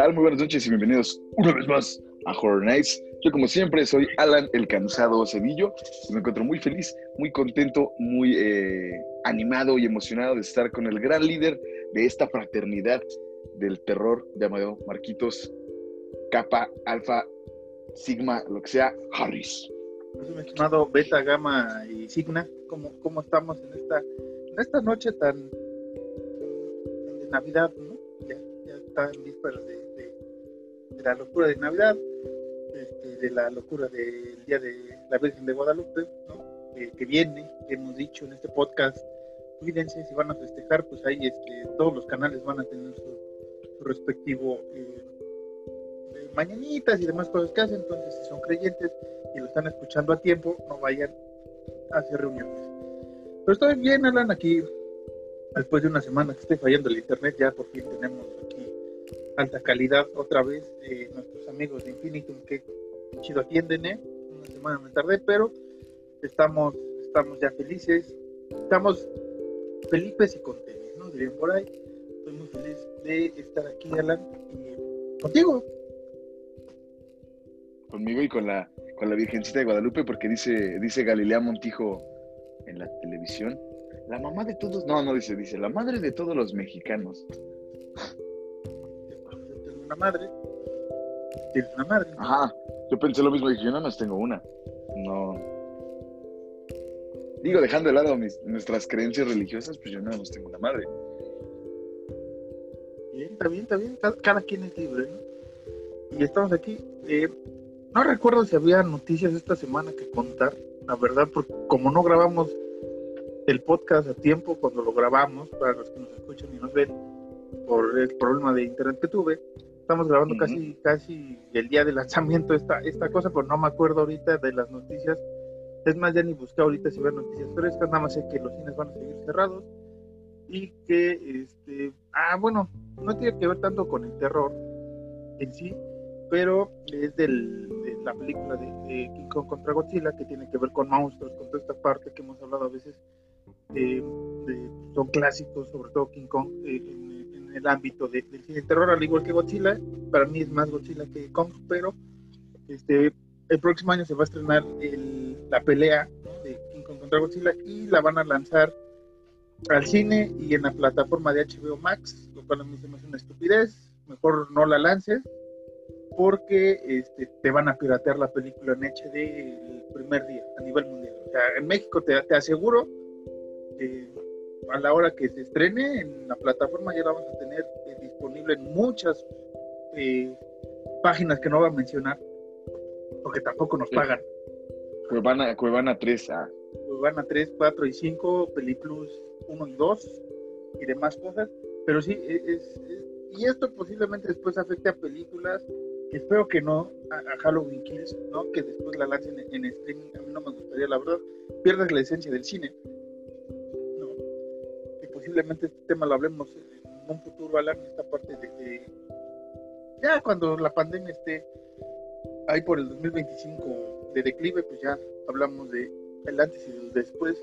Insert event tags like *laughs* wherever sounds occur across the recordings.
tal? Muy buenas noches y bienvenidos una vez más a Horror Nights. Yo como siempre soy Alan el Cansado Cedillo me encuentro muy feliz, muy contento, muy eh, animado y emocionado de estar con el gran líder de esta fraternidad del terror llamado Marquitos Kappa, Alfa, Sigma, lo que sea, Harris. Mi estimado Beta, Gamma y Signa, ¿cómo, cómo estamos en esta, en esta noche tan de Navidad, ¿no? Ya, ya está en vísperas de, de, la locura de Navidad, este, de la locura del Día de la Virgen de Guadalupe, ¿no? Eh, que viene, que hemos dicho en este podcast, cuídense si van a festejar, pues ahí este, todos los canales van a tener su, respectivo eh, mañanitas y demás cosas que hacen, entonces si son creyentes y lo están escuchando a tiempo, no vayan a hacer reuniones. Pero estoy bien, Alan, aquí después de una semana que esté fallando el internet, ya por fin tenemos alta calidad otra vez. Nuestros amigos de Infinitum que chido atienden, ¿eh? Una semana me tardé, pero estamos, estamos ya felices, estamos felices y contentos, ¿no? Dirían por ahí. Estoy muy feliz de estar aquí, Alan, contigo. Conmigo y con la, con la Virgencita de Guadalupe, porque dice, dice Galilea Montijo en la televisión, la mamá de todos, no, no dice, dice, la madre de todos los mexicanos. Una madre. Tienes una madre. Ajá, yo pensé lo mismo, dije, yo nada más tengo una. No. Digo, dejando de lado mis, nuestras creencias religiosas, pues yo nada más tengo una madre. Bien, está bien, está bien. Cada, cada quien es libre, ¿no? Y estamos aquí. Eh, no recuerdo si había noticias esta semana que contar, la verdad, porque como no grabamos el podcast a tiempo cuando lo grabamos, para los que nos escuchan y nos ven, por el problema de internet que tuve, estamos grabando casi casi el día de lanzamiento esta, esta cosa, pero no me acuerdo ahorita de las noticias. Es más, ya ni busqué ahorita si ver noticias frescas, nada más sé que los cines van a seguir cerrados y que, este, ah, bueno, no tiene que ver tanto con el terror en sí, pero es del, de la película de, de King Kong contra Godzilla, que tiene que ver con monstruos, con toda esta parte que hemos hablado a veces, eh, de- son clásicos, sobre todo King Kong, eh, en, en el ámbito de- del cine de terror, al igual que Godzilla, para mí es más Godzilla que Kong, pero este, el próximo año se va a estrenar el- la pelea de King Kong contra Godzilla y la van a lanzar al cine y en la plataforma de HBO Max, lo cual a mí se me hace una estupidez, mejor no la lances porque este, te van a piratear la película en HD el primer día a nivel mundial. O sea, en México te, te aseguro que a la hora que se estrene en la plataforma ya la vamos a tener eh, disponible en muchas eh, páginas que no voy a mencionar, porque tampoco nos pagan. Cuevana, Cuevana 3, ah. Pues van a 3, 4 y 5, Peliplus 1 y 2 y demás cosas. Pero sí, e- es, es- y esto posiblemente después afecte a películas, espero que no, a, a Halloween Kills, ¿no? que después la lancen en, en streaming, a mí no me gustaría, la verdad, pierdes la esencia del cine. Posiblemente este tema lo hablemos en un futuro, Alan, esta parte de, de- ya cuando la pandemia esté ahí por el 2025 de declive, pues ya hablamos de el antes y el después,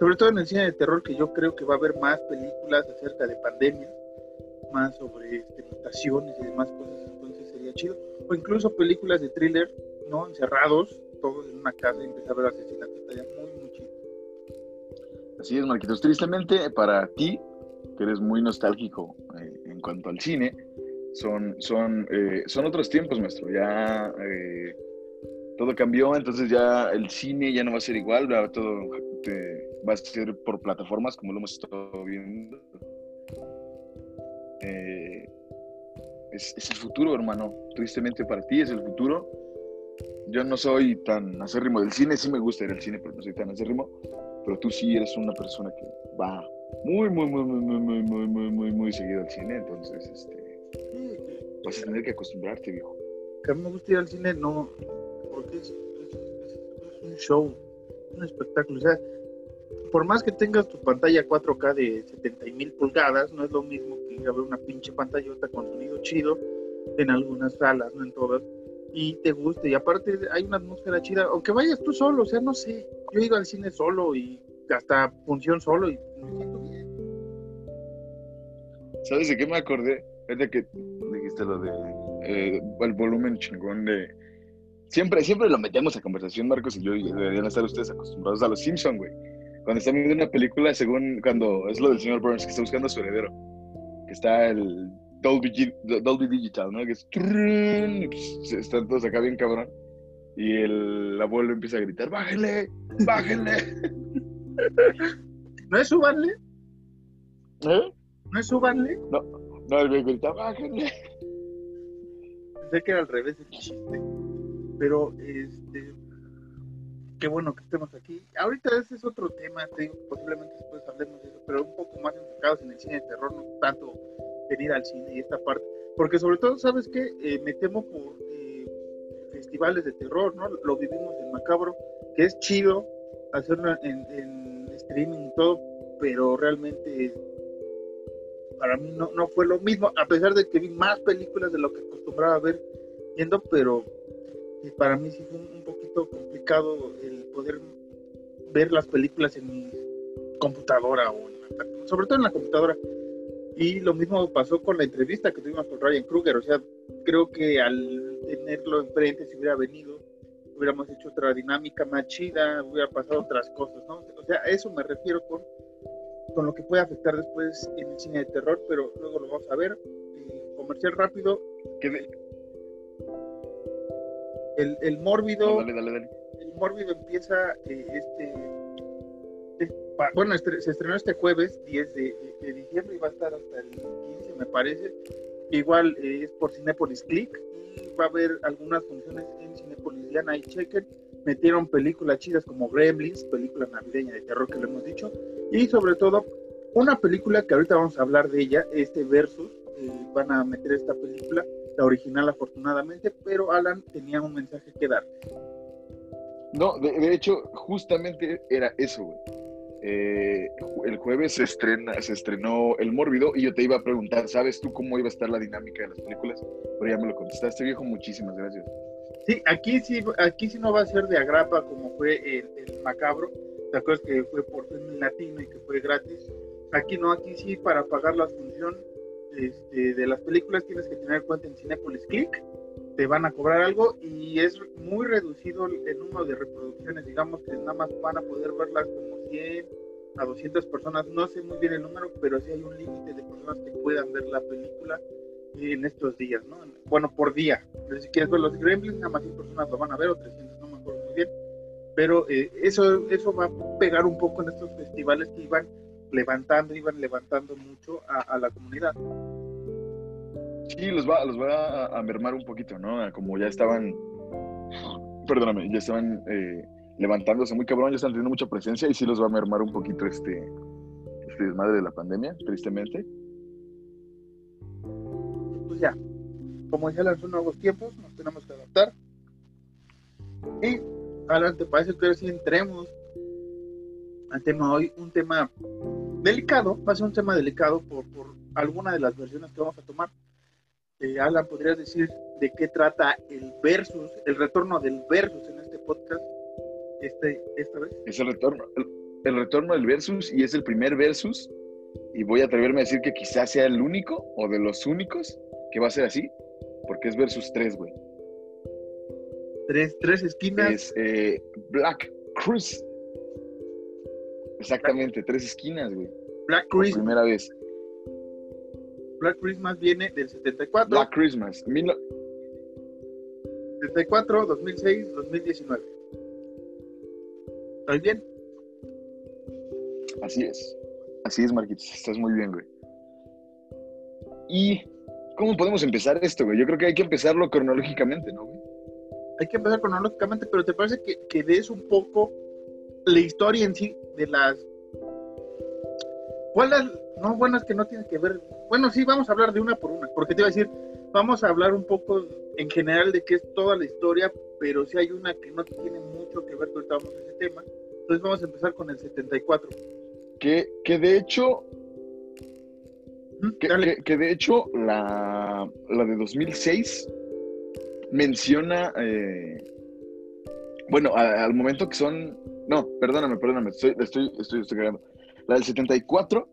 sobre todo en el cine de terror, que yo creo que va a haber más películas acerca de pandemias, más sobre este, mutaciones y demás cosas, entonces sería chido, o incluso películas de thriller, ¿no? Encerrados, todos en una casa y empezar a ver asesinatos, estaría muy. Así es, Marquitos. Tristemente, para ti, que eres muy nostálgico eh, en cuanto al cine, son, son, eh, son otros tiempos, maestro. Ya eh, todo cambió, entonces ya el cine ya no va a ser igual, todo va a ser por plataformas, como lo hemos estado viendo. Es, es el futuro, hermano. Tristemente para ti es el futuro. Yo no soy tan acérrimo del cine, sí me gusta ir al cine, pero no soy tan acérrimo pero tú sí eres una persona que va muy, muy, muy, muy, muy, muy, muy, muy, muy, seguido al cine, entonces este, vas a tener que acostumbrarte, viejo. que a mí me gusta ir al cine, no, porque es, es- es- es un show, un espectáculo. O sea, por más que tengas tu pantalla 4K de 70 mil pulgadas, no es lo mismo que ir a ver una pinche pantallota con sonido chido en algunas salas, no en todas, y te guste. Y aparte hay una atmósfera chida, aunque vayas tú solo, o sea, no sé. Yo he ido al cine solo y hasta función solo y me siento bien. ¿Sabes de qué me acordé? Es de que, dijiste lo de eh, el volumen chingón de... Siempre, siempre lo metemos a conversación, Marcos y yo, deberían estar ustedes acostumbrados a los Simpson, güey. Cuando están viendo una película, según cuando es lo del señor Burns, que está buscando a su heredero, que está el Dolby, Dolby Digital, ¿no? Que es... Pues, están todos acá bien cabrón. Y el abuelo empieza a gritar, bájenle, bájenle. ¿No es subanle? ¿Eh? ¿No es subanle? No, no, el viejo grita, bájenle. Sé que era al revés el chiste. Pero, este, qué bueno que estemos aquí. Ahorita ese es otro tema, te posiblemente después hablemos de eso, pero un poco más enfocados en el cine de terror, no tanto venir al cine y esta parte. Porque sobre todo, ¿sabes qué? Eh, me temo por festivales de terror, ¿no? Lo vivimos en Macabro, que es chido hacerlo en, en streaming y todo, pero realmente para mí no, no fue lo mismo, a pesar de que vi más películas de lo que acostumbraba a ver yendo, pero para mí sí fue un, poquito complicado el poder ver las películas en mi computadora o sobre todo en la computadora. Y lo mismo pasó con la entrevista que tuvimos con Ryan Kruger, o sea, creo que al tenerlo enfrente, si hubiera venido, hubiéramos hecho otra dinámica más chida, hubiera pasado otras cosas, ¿no? O sea, a eso me refiero con con lo que puede afectar después en el cine de terror, pero luego lo vamos a ver. Eh, comercial rápido. El, el mórbido. El mórbido empieza eh, este. bueno, se estrenó este jueves, 10 de, diciembre, y va a estar hasta el 15, me parece. Igual eh, es por Cinepolis Click y va a haber algunas funciones en Cinepolis Diana y chequen metieron películas chidas como Gremlins, película navideña de terror que le hemos dicho, y sobre todo una película que ahorita vamos a hablar de ella, este Versus, eh, van a meter esta película, la original afortunadamente, pero Alan tenía un mensaje que dar. No, de, hecho, justamente era eso, güey. Eh, el jueves se, estrena, se estrenó El Mórbido y yo te iba a preguntar, ¿sabes tú cómo iba a estar la dinámica de las películas? Pero ya me lo contestaste, viejo, muchísimas gracias. Sí, aquí sí, aquí sí no va a ser de agrapa como fue el, macabro. ¿Te acuerdas que fue por film latino y que fue gratis? Aquí no, aquí sí para pagar la función este, de las películas tienes que tener cuenta en Cinepolis Click, te van a cobrar algo y es muy reducido el número de reproducciones, digamos que nada más van a poder verlas como 100 a 200 personas, no sé muy bien el número, pero sí hay un límite de personas que puedan ver la película en estos días, ¿no? Bueno, por día. Si quieres ver los Gremlins, nada más 100 personas lo van a ver, o 300, no me acuerdo muy bien. Pero eh, eso, eso va a pegar un poco en estos festivales que iban levantando, iban levantando mucho a, la comunidad. Sí, los va, los va a, mermar un poquito, ¿no? Como ya estaban, perdóname, ya estaban eh, levantándose muy cabrón, ya están teniendo mucha presencia y sí los va a mermar un poquito este, este desmadre de la pandemia, tristemente ya, como ya son nuevos tiempos, nos tenemos que adaptar. Y adelante, parece que ahora sí entremos al tema hoy, un tema delicado, va a ser un tema delicado por, por alguna de las versiones que vamos a tomar. Eh, Alan, ¿podrías decir de qué trata el versus, el retorno del versus en este podcast este, esta vez? Es el retorno, el retorno del versus y es el primer versus y voy a atreverme a decir que quizás sea el único o de los únicos que va a ser así, porque es versus tres, güey. Tres, tres esquinas. Es eh, Black Cruise. Exactamente, tres esquinas, güey. Black Christmas. primera vez. Black Christmas viene del 74. Black Christmas. 74, 2006, 2019. ¿Estás bien? Así es. Así es, Marquitos. Estás muy bien, güey. Y ¿Cómo podemos empezar esto, güey? Yo creo que hay que empezarlo cronológicamente, ¿no, güey? Hay que empezar cronológicamente, pero ¿te parece que, que des un poco la historia en sí de las... ¿Cuáles? No, bueno, es que no tiene que ver... Bueno, sí, vamos a hablar de una por una, porque te iba a decir, vamos a hablar un poco en general de qué es toda la historia, pero sí hay una que no tiene mucho que ver con ese tema. Entonces vamos a empezar con el 74. Que, que de hecho que, de hecho la, de 2006 menciona, eh, bueno, al momento que son, no, perdóname, perdóname, estoy, estoy, estoy, estoy La del 74,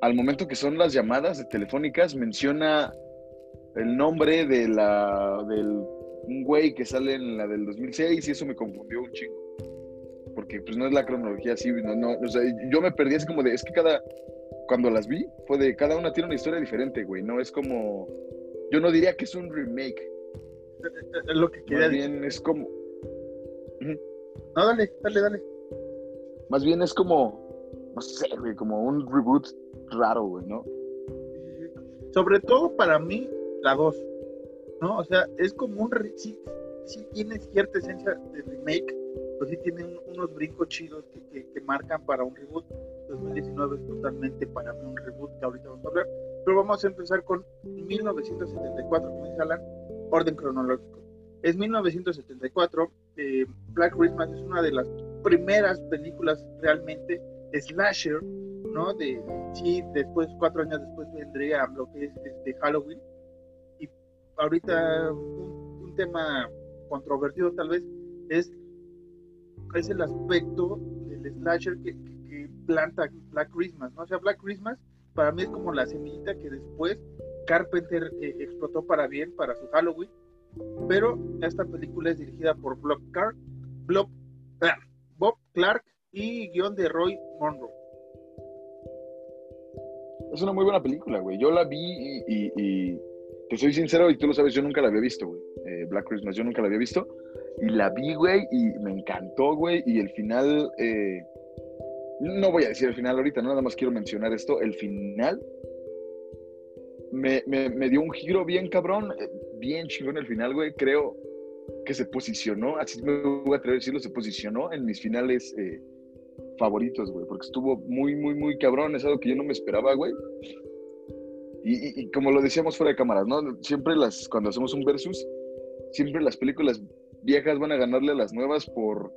al momento que son las llamadas de telefónicas, menciona el nombre de la del un güey que sale en la del 2006 y eso me confundió un chingo. Porque pues no es la cronología así, no, no, o sea, yo me perdí así como de, es que cada, cuando las vi, fue de, cada una tiene una historia diferente, güey, no es como, yo no diría que es un remake. Es lo que quería Más bien es como, No, dale, dale, dale. más bien es como, no sé, güey, como un reboot raro, güey, ¿no? Sobre todo para mí, la 2. ¿No? O sea, es como un. Sí, sí tiene cierta esencia de remake, pero sí tiene un- unos brincos chidos que, que- que marcan para un reboot. 2019 es totalmente para mí un reboot que ahorita vamos a hablar. Pero vamos a empezar con 1974, como dice Alan, orden cronológico. Es 1974. eh, Black Christmas es una de las primeras películas realmente slasher, ¿no? De, sí, después, cuatro años después vendría lo que es este, Halloween. Y ahorita un, un tema controvertido tal vez es, es el aspecto del slasher que, planta Black Christmas, ¿no? O sea, Black Christmas para mí es como la semillita que después Carpenter eh, explotó para bien para su Halloween, pero esta película es dirigida por Bob Clark, Bob, ah, Bob Clark y guion de Roy Monroe. Es una muy buena película, güey. Yo la vi y, y- y te soy sincero y tú lo sabes, yo nunca la había visto, güey. Eh, Black Christmas, yo nunca la había visto. Y la vi, güey, y me encantó, güey. Y el final, eh, no voy a decir el final ahorita, ¿no? nada más quiero mencionar esto. El final me, me- dio un giro bien cabrón, eh, bien chingón el final, güey. Creo que se posicionó, así me voy a atrever a decirlo, se posicionó en mis finales eh, favoritos, güey, porque estuvo muy, muy, muy cabrón. Es algo que yo no me esperaba, güey. Y, y- y como lo decíamos fuera de cámaras, ¿no? Siempre las, cuando hacemos un versus, siempre las películas viejas van a ganarle a las nuevas por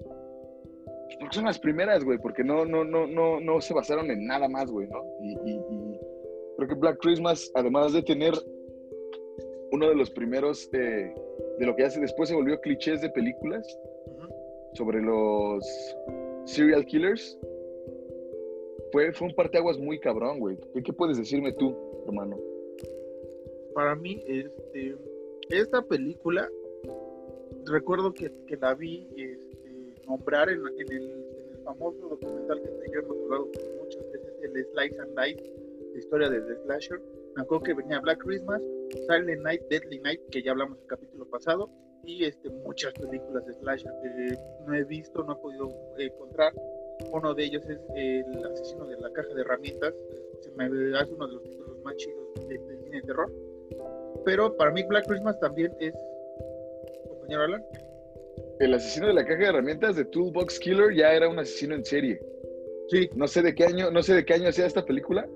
porque son las primeras, güey, porque no, no, no, no, no se basaron en nada más, güey, ¿no? Y, y- y creo que Black Christmas, además de tener uno de los primeros eh, de lo que hace después se volvió clichés de películas sobre los serial killers, fue, fue un parteaguas muy cabrón, güey. ¿Qué, qué puedes decirme tú, hermano? para mí, este, esta película, recuerdo que, que la vi este, nombrar en, en el, en el famoso documental que te hemos hablado muchas veces, el Slice and Dice, la historia del slasher. Me acuerdo que venía Black Christmas, Silent Night, Deadly Night, que ya hablamos el capítulo pasado, y este, muchas películas de slasher que no he visto, no he podido eh, encontrar. Uno de ellos es El asesino de la caja de herramientas, se me hace uno de los títulos más chidos de- del cine de terror pero para mí Black Christmas también es compañero Alan El asesino de la caja de herramientas de Toolbox Killer ya era un asesino en serie. sí No sé de qué año, no sé de qué año sea esta película.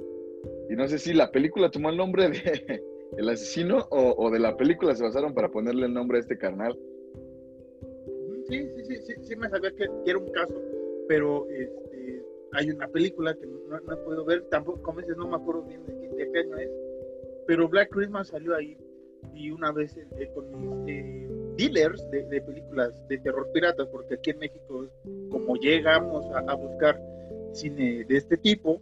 Y no sé si la película tomó el nombre de *laughs* el asesino o, o de la película se basaron para ponerle el nombre a este carnal. Sí sí sí sí, sí me sabía que, que era un caso pero este hay una película que no, no he podido ver tampoco como dices no me acuerdo bien de qué, de qué año es pero Black Christmas salió ahí y una vez eh, con mis eh, dealers de, de películas de terror piratas porque aquí en México como llegamos a, a buscar cine de este tipo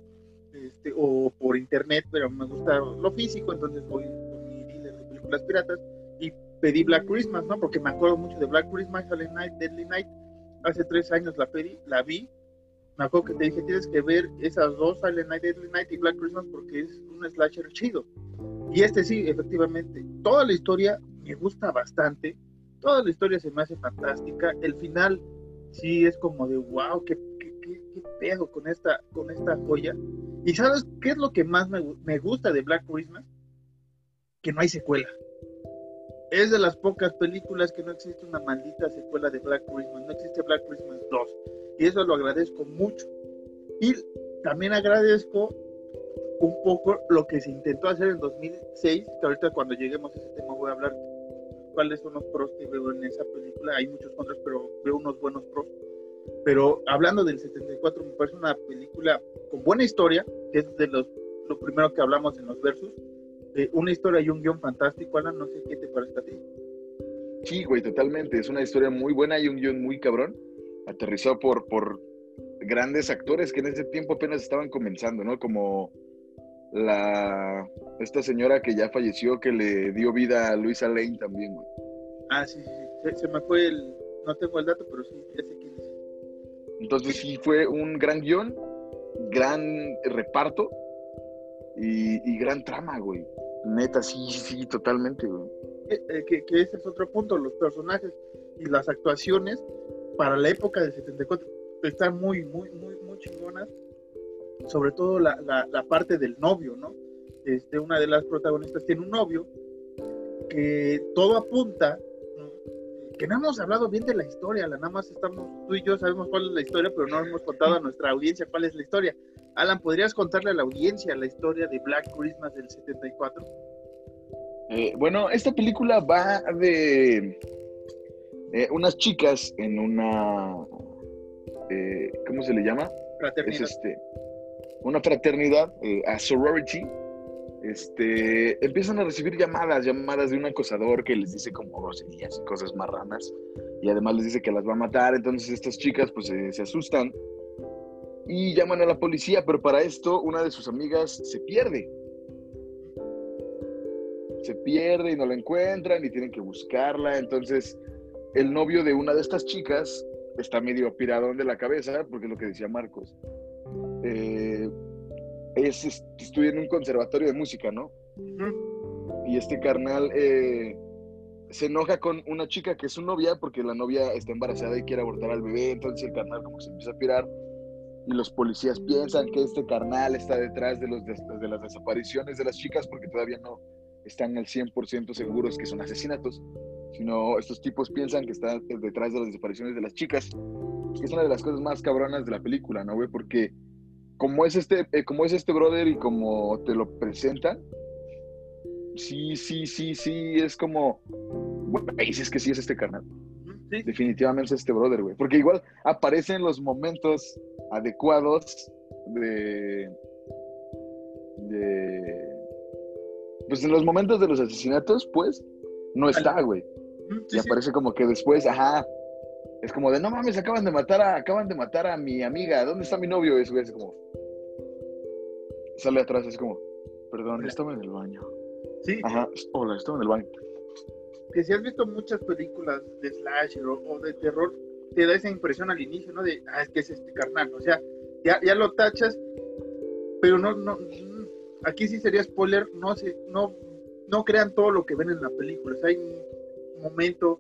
este, o por internet, pero me gusta lo físico, entonces voy con mi dealer de películas piratas y pedí Black Christmas, ¿no? Porque me acuerdo mucho de Black Christmas, Silent Night, Deadly Night. Hace tres años la pedí, la vi. Me acuerdo que te dije, tienes que ver esas dos, Silent Night, Deadly Night y Black Christmas, porque es un slasher chido. Y este sí, efectivamente. Toda la historia me gusta bastante. Toda la historia se me hace fantástica. El final sí es como de wow, qué, qué, qué- pedo con esta, con esta joya. ¿Y sabes qué es lo que más me, me gusta de Black Christmas? Que no hay secuela. Es de las pocas películas que no existe una maldita secuela de Black Christmas. No existe Black Christmas 2. Y eso lo agradezco mucho. Y también agradezco un poco lo que se intentó hacer en 2006, que ahorita cuando lleguemos a ese tema voy a hablar cuáles son los pros que veo en esa película. Hay muchos contras, pero veo unos buenos pros. Pero hablando del 74, me parece una película con buena historia, que es de los, lo primero que hablamos en los versos. Eh, una historia y un guion fantástico, Alan, no sé qué te parece a ti. Sí, güey, totalmente. Es una historia muy buena y un guion muy cabrón. Aterrizado por, por grandes actores que en ese tiempo apenas estaban comenzando, ¿no? Como la esta señora que ya falleció, que le dio vida a Luisa Lane también, güey. Ah, sí, sí, sí. Se, me fue el. No tengo el dato, pero sí, ya sé quién es. Entonces sí fue un gran guion, gran reparto y, gran trama, güey. Neta, sí, sí, totalmente, güey. Eh, eh, que, que, ese es otro punto, los personajes y las actuaciones para la época del 74 están muy, muy, muy, muy chingonas. Sobre todo la, la, parte del novio, ¿no? Este, una de las protagonistas tiene un novio que todo apunta, que no hemos hablado bien de la historia, la nada más estamos, tú y yo sabemos cuál es la historia, pero no hemos contado a nuestra audiencia cuál es la historia. Alan, ¿podrías contarle a la audiencia la historia de Black Christmas del 74? Eh, bueno, esta película va de eh, unas chicas en una, eh, ¿cómo se le llama? Fraternidad. Es este, una fraternidad, a sorority, este, empiezan a recibir llamadas, llamadas de un acosador que les dice como groserías y cosas marranas, y además les dice que las va a matar, entonces estas chicas pues se asustan y llaman a la policía, pero para esto una de sus amigas se pierde. Se pierde y no la encuentran y tienen que buscarla, entonces el novio de una de estas chicas está medio piradón de la cabeza, porque es lo que decía Marcos. Eh, es, estudia en un conservatorio de música, ¿no? Y este carnal eh, se enoja con una chica que es su novia porque la novia está embarazada y quiere abortar al bebé, entonces el carnal como se empieza a pirar y los policías piensan que este carnal está detrás de, los, de, las desapariciones de las chicas porque todavía no están al 100% seguros que son asesinatos, sino estos tipos piensan que está detrás de las desapariciones de las chicas, que es una de las cosas más cabronas de la película, ¿no, güey? Porque como es este, eh, como es este brother y como te lo presentan, sí, sí, sí, sí, es como, güey, es que sí es este carnal. Definitivamente es este brother, güey. Porque igual aparecen los momentos adecuados de, de. Pues en los momentos de los asesinatos, pues, no está, güey. y aparece como que después, ajá. Es como de, no mames, acaban de matar a, acaban de matar a mi amiga, ¿dónde está mi novio? Es, güey, es como, sale atrás, es como, perdón, estaba en el baño. Sí. Ajá, hola, estaba en el baño. Que si has visto muchas películas de slasher o, de terror, te da esa impresión al inicio, ¿no? De, ah, es que es este carnal, o sea, ya, ya lo tachas, pero no, no, aquí sí sería spoiler, no se, no, no crean todo lo que ven en la película, o hay un momento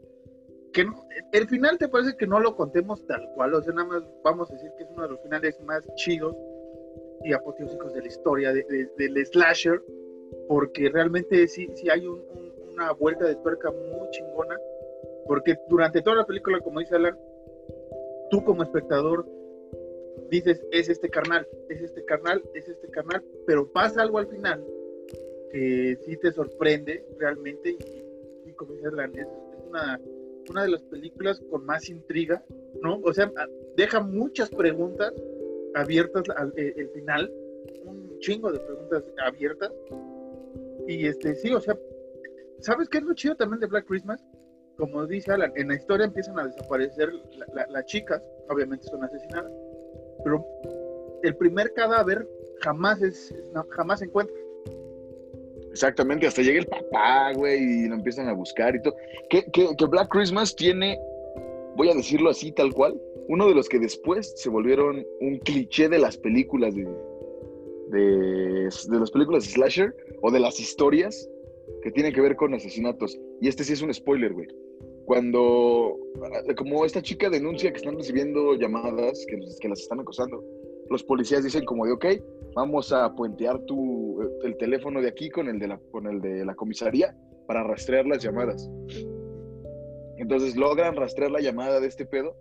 que no, el final te parece que no lo contemos tal cual, o sea, nada más vamos a decir que es uno de los finales más chidos y apoteósicos de la historia del slasher, porque realmente sí, sí hay una vuelta de tuerca muy chingona, porque durante toda la película, como dice Alan, tú como espectador dices, es este carnal, es este carnal, es este carnal, pero pasa algo al final que sí te sorprende realmente y, como dice Alan, es, una, una de las películas con más intriga, ¿no? O sea, deja muchas preguntas abiertas al eh, el final, un chingo de preguntas abiertas. Y este, sí, o sea, ¿sabes qué es lo chido también de Black Christmas? Como dice Alan, en la historia empiezan a desaparecer las chicas, obviamente son asesinadas, pero el primer cadáver jamás es, jamás se encuentra. Exactamente, hasta llega el papá, güey, y lo empiezan a buscar y todo. Que, que, Black Christmas tiene, voy a decirlo así, tal cual, uno de los que después se volvieron un cliché de las películas de, de, las películas slasher o de las historias que tienen que ver con asesinatos. Y este sí es un spoiler, güey. Cuando, como esta chica denuncia que están recibiendo llamadas que las están acosando, los policías dicen como de, ok, vamos a puentear tu, el teléfono de aquí con el de la, con el de la comisaría para rastrear las llamadas. Entonces logran rastrear la llamada de este pedo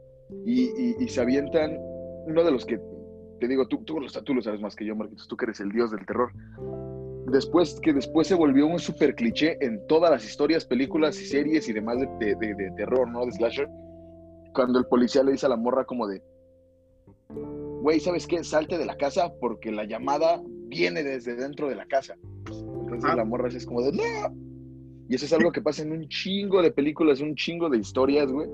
y, se avientan uno de los que, te digo, tú, tú, tú lo sabes más que yo, Marquitos, tú que eres el dios del terror. Después, que después se volvió un super cliché en todas las historias, películas y series y demás de, de, terror, ¿no? De slasher. Cuando el policía le dice a la morra como de, güey, ¿sabes qué? Salte de la casa porque la llamada viene desde dentro de la casa. Entonces la morra es como de, ¡no! Y eso es algo que pasa en un chingo de películas, un chingo de historias, güey.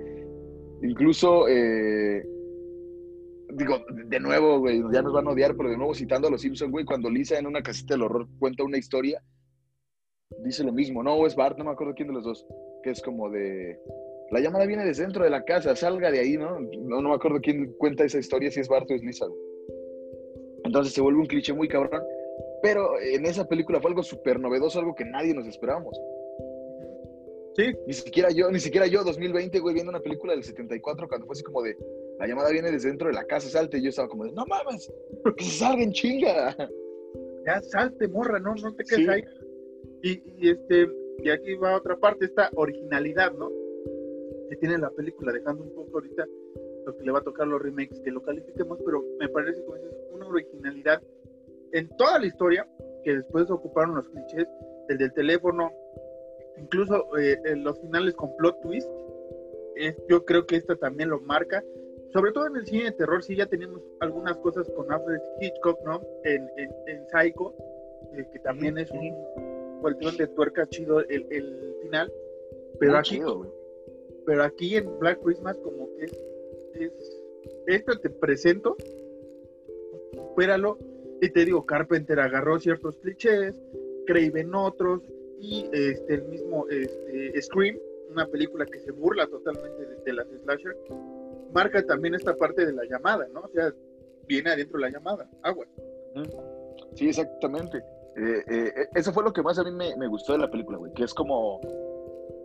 Incluso eh, digo, de nuevo, güey, ya nos van a odiar, pero de nuevo citando a los Simpsons, güey, cuando Lisa en una casita del horror cuenta una historia, dice lo mismo, no, es Bart, no me acuerdo quién de los dos, que es como de, la llamada viene desde dentro de la casa, salga de ahí, ¿no? No, no me acuerdo quién cuenta esa historia, si es Bart o es Lisa. Entonces se vuelve un cliché muy cabrón, pero en esa película fue algo súper novedoso, algo que nadie nos esperábamos. Sí. Ni siquiera yo, ni siquiera yo, 2020, güey, viendo una película del 74, cuando fue así como de, la llamada viene desde dentro de la casa, salte, y yo estaba como de, no mames, que se salgan chinga. *laughs* Ya salte, morra, no, no te quedes ahí. Y, y, este, y aquí va otra parte, esta originalidad, ¿no? Que tiene la película, dejando un poco ahorita lo que le va a tocar los remakes, que lo califiquemos, pero me parece como dices, una originalidad en toda la historia, que después ocuparon los clichés, el del teléfono, incluso eh, en los finales con plot twist, yo creo que esta también lo marca, sobre todo en el cine de terror, sí ya tenemos algunas cosas con Alfred Hitchcock, ¿no? En, en, Psycho, eh, que también es un cuestión de tuerca chido el, el final, pero aquí, pero aquí en Black Christmas como que es, es esto te presento, supéralo, y te digo, Carpenter agarró ciertos clichés, Craven otros, y este, el mismo este, Scream, una película que se burla totalmente de, las slasher, marca también esta parte de la llamada, ¿no? O sea, viene adentro la llamada, agua. Sí, exactamente. Eh, eh, eso fue lo que más a mí me, gustó de la película, güey, que es como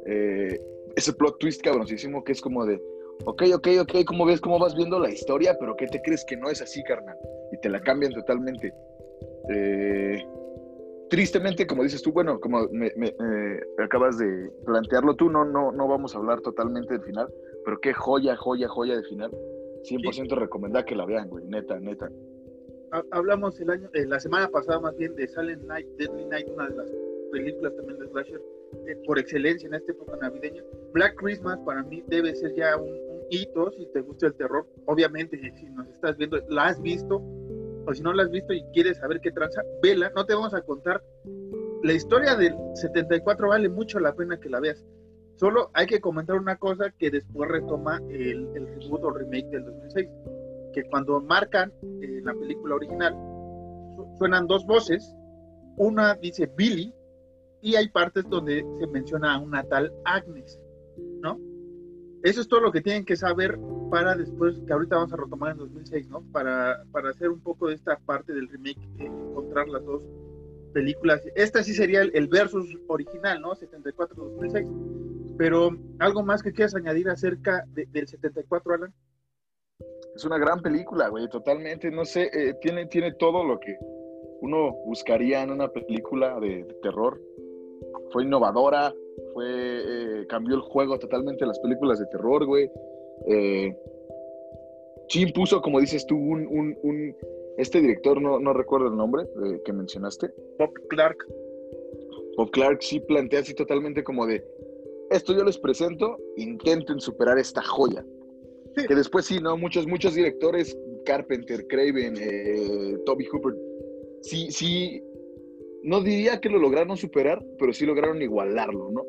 eh, ese plot twist cabroncísimo que es como de, ok, ok, ok, ¿cómo ves, cómo vas viendo la historia? Pero ¿qué te crees que no es así, carnal? Y te la cambian totalmente. Eh, tristemente, como dices tú, bueno, como me, acabas de plantearlo tú, no, no, no vamos a hablar totalmente del final, pero qué joya, joya, joya de final. 100% recomendar que la vean, güey, neta, neta. Hablamos el año, eh, la semana pasada más bien de Silent Night, Deadly Night, una de las películas también de Slasher eh, por excelencia en esta época navideña. Black Christmas para mí debe ser ya un, hito si te gusta el terror. Obviamente, si nos estás viendo, la has visto, o si no la has visto y quieres saber qué tranza, vela, no te vamos a contar. La historia del 74 vale mucho la pena que la veas. Solo hay que comentar una cosa que después retoma el, el reboot o remake del 2006, que cuando marcan eh, la película original, suenan dos voces, una dice Billy y hay partes donde se menciona a una tal Agnes, ¿no? Eso es todo lo que tienen que saber para después, que ahorita vamos a retomar en 2006, ¿no? Para, para hacer un poco de esta parte del remake, eh, encontrar las dos películas. Esta sí sería el, versus original, ¿no? 74-2006. Pero, ¿algo más que quieras añadir acerca del 74, Alan? Es una gran película, güey, totalmente. No sé, eh, tiene, tiene todo lo que uno buscaría en una película de terror fue innovadora, fue, eh, cambió el juego totalmente las películas de terror, güey. Eh, sí impuso, como dices tú, un, un, este director, no, no recuerdo el nombre eh, que mencionaste. Bob Clark. Bob Clark sí plantea así totalmente como de, esto yo les presento, intenten superar esta joya. Que después sí, ¿no? Muchos, muchos directores, Carpenter, Craven, Toby Hooper, sí, sí no diría que lo lograron superar, pero sí lograron igualarlo, ¿no?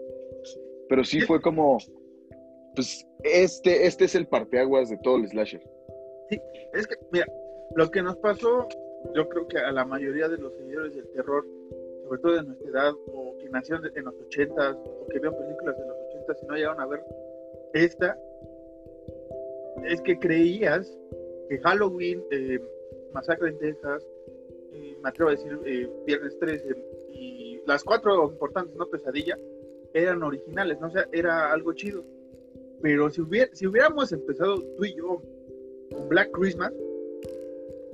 Pero sí fue como, pues este, este es el parteaguas de todo el slasher. Sí, es que, mira, lo que nos pasó, yo creo que a la mayoría de los seguidores del terror, sobre todo de nuestra edad, o que nacieron en los ochentas, o que vieron películas de los ochentas y no llegaron a ver esta, es que creías que Halloween, eh, Masacre en Texas, me atrevo a decir, eh, Viernes 13 y las cuatro importantes, ¿no? Pesadilla, eran originales, ¿no? O sea, era algo chido. Pero si, hubiera, si hubiéramos empezado tú y yo con Black Christmas,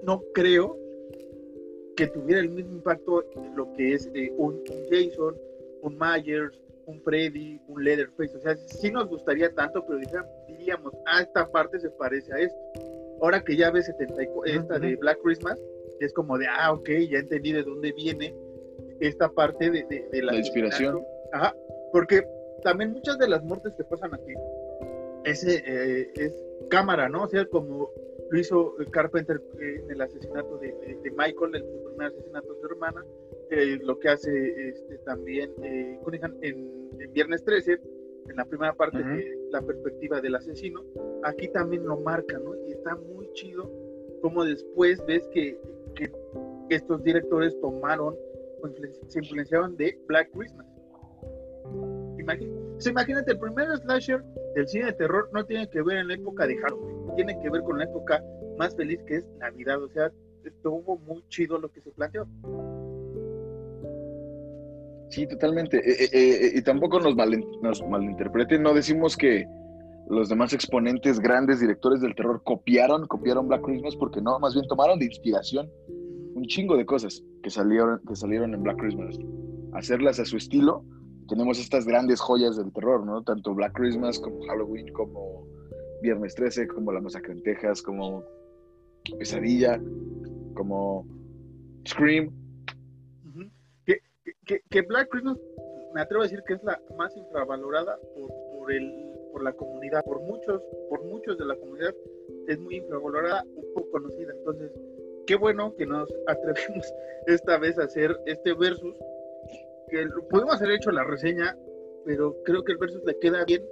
no creo que tuviera el mismo impacto en lo que es eh, un, Jason, un Myers, un Freddy, un Leatherface. O sea, sí nos gustaría tanto, pero diríamos, ah, esta parte se parece a esto. Ahora que ya ves 74, esta de Black Christmas, es como de, ah, ok, ya entendí de dónde viene esta parte de, la, inspiración. Ajá, porque también muchas de las muertes que pasan aquí ese, eh, es cámara, ¿no? O sea, como lo hizo Carpenter en el asesinato de, Michael, el primer asesinato de su hermana, eh, lo que hace este, también eh, en, Viernes 13, en la primera parte de la perspectiva del asesino, aquí también lo marca, ¿no? Y está muy chido cómo después ves que, que estos directores tomaron se influenciaron de Black Christmas. Imagínate, el primer slasher del cine de terror no tiene que ver en la época de Halloween, tiene que ver con la época más feliz que es Navidad. O sea, estuvo muy chido lo que se planteó. Sí, totalmente. Eh, eh, eh, y tampoco nos, nos malinterpreten, no decimos que los demás exponentes, grandes directores del terror copiaron, copiaron Black Christmas, porque no, más bien tomaron de inspiración un chingo de cosas que salieron, que salieron en Black Christmas. Hacerlas a su estilo, tenemos estas grandes joyas del terror, ¿no? Tanto Black Christmas como Halloween, como Viernes 13, como La Masacre en Texas, como Pesadilla, como Scream. que, Black Christmas, me atrevo a decir que es la más infravalorada por, el, por la comunidad, por muchos, por muchos de la comunidad, es muy infravalorada, un poco conocida. Entonces, qué bueno que nos *laughs* atrevimos esta vez a hacer este versus, que podemos haber hecho la reseña, pero creo que el versus le queda bien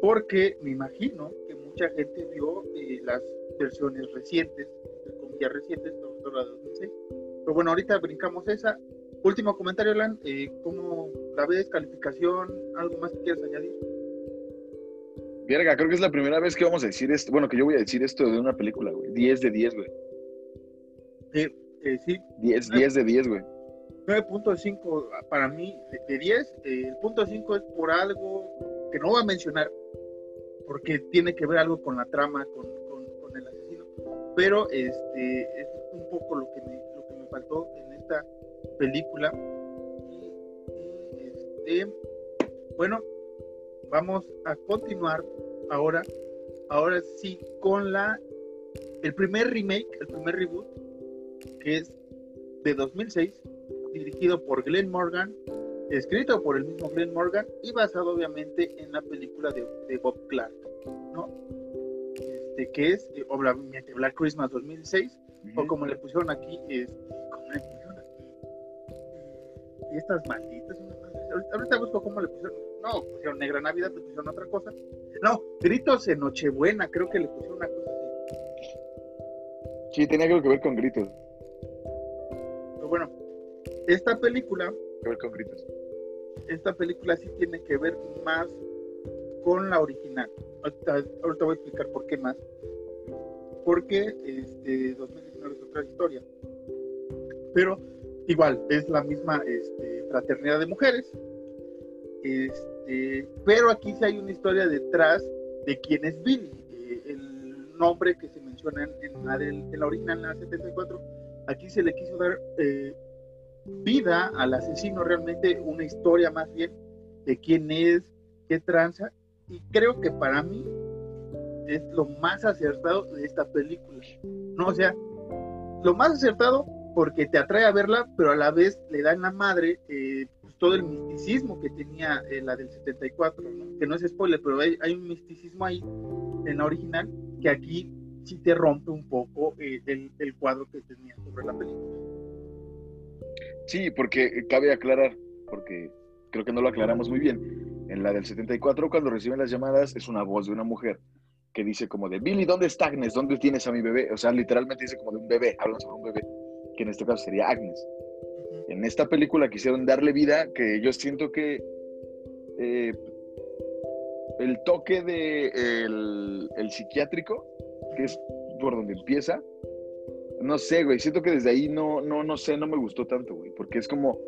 porque me imagino que mucha gente vio eh, las versiones recientes, comillas recientes, sobre la de 2006. Pero bueno, ahorita brincamos esa. Último comentario, Alan, eh, ¿cómo la ves? ¿Calificación? ¿Algo más que quieras añadir? Verga, creo que es la primera vez que vamos a decir esto, bueno, que yo voy a decir esto de una película, güey. 10 de 10, güey. Eh, sí. 10, 10 de 10, güey. 9.5 para mí de, 10. Eh, el punto 5 es por algo que no voy a mencionar, porque tiene que ver algo con la trama, con, con, el asesino. Pero este es un poco lo que me, lo que me faltó en esta película. este, bueno, vamos a continuar ahora, ahora sí, con la el primer remake, el primer reboot que es de 2006, dirigido por Glenn Morgan, escrito por el mismo Glenn Morgan y basado obviamente en la película de, Bob Clark, ¿no? Este, que es eh, obviamente Black Christmas 2006, o como le pusieron aquí, este, como le pusieron aquí, y estas malditas, ahorita busco cómo le pusieron, no, pusieron Negra Navidad, le pusieron otra cosa, no, Gritos en Nochebuena, creo que le pusieron una cosa así. Sí, tenía algo que ver con Gritos bueno, esta película. ver con gritos. Esta película sí tiene que ver más con la original. Ahorita, voy a explicar por qué más. Porque este, 2019 es otra historia. Pero igual, es la misma este, fraternidad de mujeres. Este, pero aquí sí hay una historia detrás de quién es Billy. Eh, el nombre que se menciona en, la, la original, en la 74, Aquí se le quiso dar eh, vida al asesino, realmente una historia más bien de quién es, qué tranza, y creo que para mí es lo más acertado de esta película. No, o sea, lo más acertado porque te atrae a verla, pero a la vez le da en la madre eh, pues, todo el misticismo que tenía eh, la del 74, que no es spoiler, pero hay, un misticismo ahí en la original que aquí sí te rompe un poco eh, el, cuadro que tenía sobre la película. Sí, porque cabe aclarar, porque creo que no lo aclaramos muy bien. En la del 74, cuando reciben las llamadas, es una voz de una mujer que dice como de, Billy, ¿dónde está Agnes? ¿Dónde tienes a mi bebé? O sea, literalmente dice como de un bebé, hablan sobre un bebé, que en este caso sería Agnes. En esta película quisieron darle vida, que yo siento que eh, el toque de el psiquiátrico que es por donde empieza. No sé, güey, siento que desde ahí no, no, no sé, no me gustó tanto, güey, porque es como,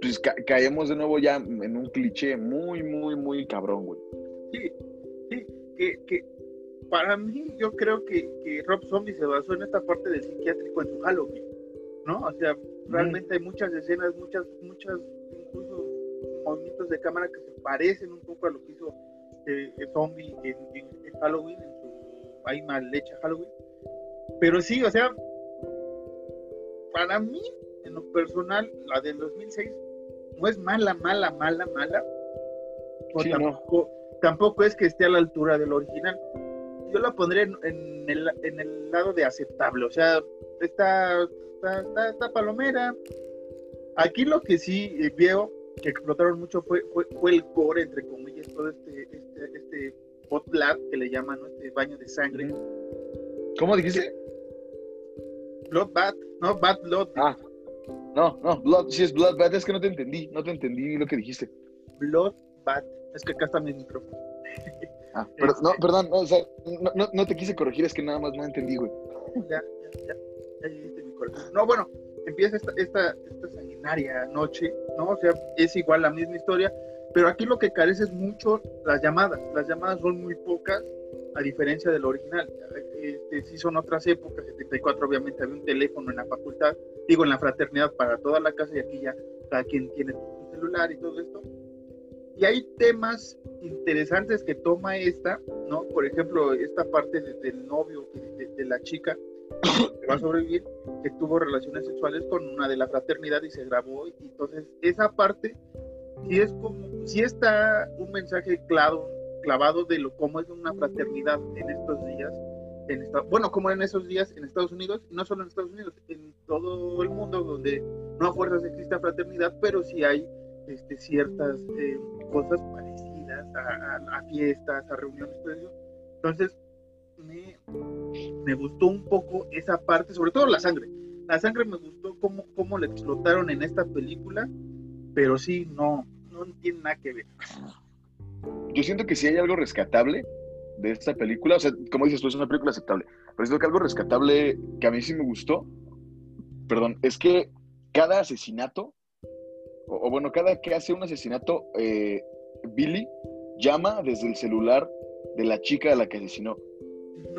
pues caemos de nuevo ya en un cliché muy, muy, muy cabrón, güey. Sí, sí, que, que para mí yo creo que, que, Rob Zombie se basó en esta parte del psiquiátrico en su Halloween, ¿no? O sea, realmente hay muchas escenas, muchas, muchas, incluso movimientos de cámara que se parecen un poco a lo que hizo eh, Zombie en, en Halloween, en hay mal Halloween. Pero sí, o sea, para mí, en lo personal, la del 2006 no es mala, mala, mala, mala. tampoco, es que esté a la altura del original. Yo la pondré en, el, en el, lado de aceptable. O sea, está, está, palomera. Aquí lo que sí eh, veo que explotaron mucho fue, fue, el core, entre comillas, todo este, este, este que le llaman, Este baño de sangre. ¿Cómo dijiste? Bloodbath, no, Bad Blood. Ah, no, no, Blood, si es Bloodbath, es que no te entendí, no te entendí lo que dijiste. Bloodbath, es que acá está mi micrófono. *laughs* Ah, pero, no, perdón, no, o sea, no, no, no te quise corregir, es que nada más no entendí, güey. Ya, ya, ya, ya viste mi. No, bueno, empieza esta, esta, esta sanguinaria noche, ¿no? O sea, es igual la misma historia, pero aquí lo que carece es mucho las llamadas. Las llamadas son muy pocas, a diferencia del original. Este, sí son otras épocas, 74 obviamente había un teléfono en la facultad, digo en la fraternidad para toda la casa y aquí ya cada quien tiene su celular y todo esto. Y hay temas interesantes que toma esta, ¿no? Por ejemplo, esta parte de- del novio de, de la chica que va a sobrevivir, que tuvo relaciones sexuales con una de la fraternidad y se grabó. Y entonces, esa parte sí es como, sí está un mensaje claro, clavado de lo cómo es una fraternidad en estos días. En esta- bueno, como en esos días en Estados Unidos, no solo en Estados Unidos, en todo el mundo donde no a fuerzas existe fraternidad, pero sí hay este, ciertas eh, cosas parecidas a, a- a fiestas, a reuniones. Entonces, me, me gustó un poco esa parte, sobre todo la sangre. La sangre me gustó cómo, cómo la explotaron en esta película, pero sí, no, no tiene nada que ver. Yo siento que si hay algo rescatable de esta película, o sea, como dices tú, es una película aceptable, pero siento que algo rescatable que a mí sí me gustó, perdón, es que cada asesinato, o, o bueno, cada que hace un asesinato, eh, Billy llama desde el celular de la chica a la que asesinó.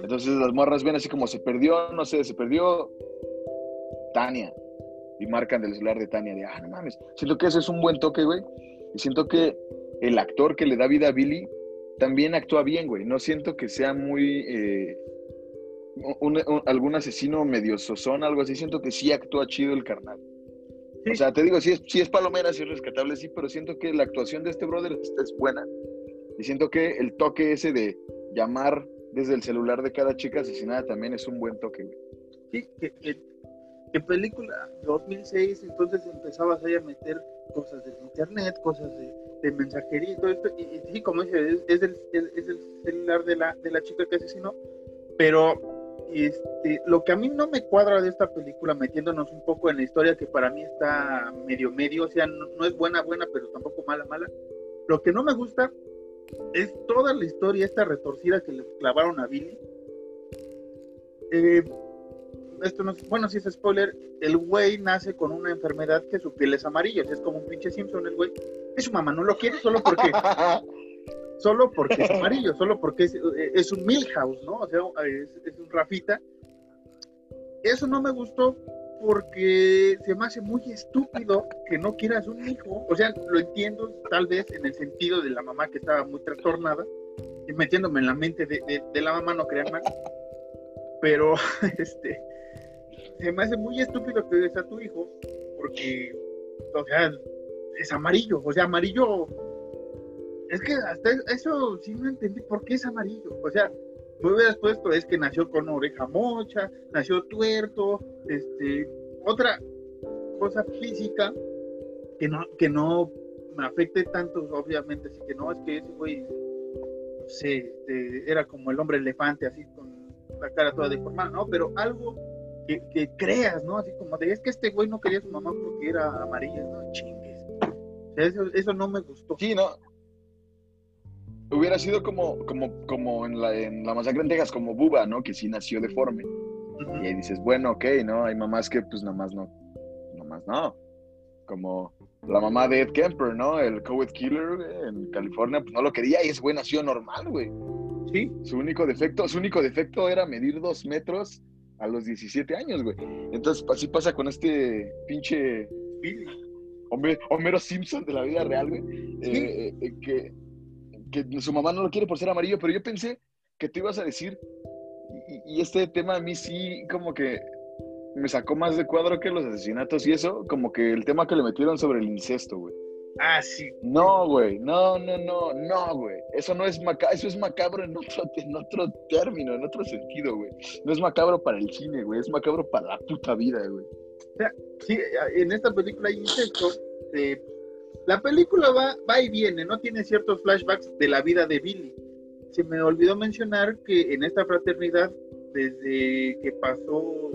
Entonces las morras ven así como se perdió, no sé, se perdió Tania. Y marcan del celular de Tania de, ah, no mames. Siento que ese es un buen toque, güey. Y siento que el actor que le da vida a Billy también actúa bien, güey. No siento que sea muy... eh, un- un- algún asesino medio sozón, algo así. Siento que sí actúa chido el carnal. O sea, te digo, sí es, sí es palomera, sí es rescatable, sí, pero siento que la actuación de este brother es buena. Y siento que el toque ese de llamar desde el celular de cada chica asesinada también es un buen toque, güey. Sí, que, que, que película 2006, entonces empezabas ahí a meter cosas del internet, cosas de, de mensajería y todo esto, y, y sí, como dice, es, es el, es, es el celular de la, de la chica que asesinó, pero este, lo que a mí no me cuadra de esta película, metiéndonos un poco en la historia que para mí está medio medio, o sea, no, es buena, buena, pero tampoco mala, mala, lo que no me gusta es toda la historia, esta retorcida que le clavaron a Billy. Eh, esto no bueno, si es spoiler, el güey nace con una enfermedad que su piel es amarilla, o sea, es como un pinche Simpson el güey. Y su mamá no lo quiere solo porque, *laughs* solo porque es *laughs* amarillo, solo porque es, es un Milhouse, ¿no? O sea, es, es un Rafita. Eso no me gustó porque se me hace muy estúpido que no quieras un hijo. O sea, lo entiendo tal vez en el sentido de la mamá que estaba muy trastornada y metiéndome en la mente de, de, de la mamá, no crean mal. Pero, *laughs* este, se me hace muy estúpido que des a tu hijo porque, o sea, es amarillo. O sea, amarillo. Es que hasta eso sí no entendí por qué es amarillo. O sea, me hubieras puesto es que nació con oreja mocha, nació tuerto, este, otra cosa física que no, que no me afecte tanto, obviamente, así que no, es que ese güey, no sé, este, era como el hombre elefante, así con la cara toda deformada, ¿no? Pero algo que, que creas, ¿no? Así como de, es que este güey no quería a su mamá porque era amarilla, no chingues. O sea, eso, eso no me gustó. Sí, no. Hubiera sido como, como, como en la, en la masacre en Texas, como Buba, ¿no? Que sí nació deforme. Y ahí dices, bueno, ok, ¿no? Hay mamás que pues nomás no, nomás no. Como la mamá de Ed Kemper, ¿no? El COVID Killer en California, pues no lo quería y ese güey nació normal, güey. Sí, Su único defecto, su único defecto era medir dos metros a los 17 años, güey. Entonces así pasa con este pinche. Homer- Homero Simpson de la vida real, güey. Sí. Eh, eh, que, que su mamá no lo quiere por ser amarillo, pero yo pensé que tú ibas a decir, y, y este tema a mí sí como que me sacó más de cuadro que los asesinatos y eso, como que el tema que le metieron sobre el incesto, güey. Ah, sí. No, güey, no, no, no, no, güey. Eso no es macabro, eso es macabro en otro, en otro término, en otro sentido, güey. No es macabro para el cine, güey, es macabro para la puta vida, güey. Sí, en esta película hay incesto. eh, la película va, va y viene, no tiene ciertos flashbacks de la vida de Billy. Se me olvidó mencionar que en esta fraternidad, desde que pasó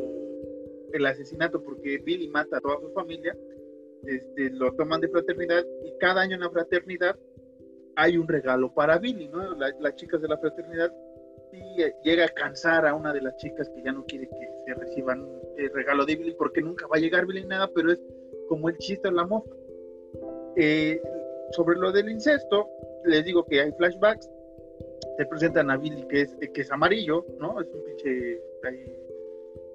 el asesinato, porque Billy mata a toda su familia, este, lo toman de fraternidad y cada año en la fraternidad hay un regalo para Billy, ¿no? las chicas de la fraternidad y eh, llega a cansar a una de las chicas que ya no quiere que se reciban el regalo de Billy porque nunca va a llegar Billy nada, pero es como el chiste de la mofa. Eh, sobre lo del incesto, les digo que hay flashbacks, te presentan a Billy que es, que es amarillo, ¿no? Es un pinche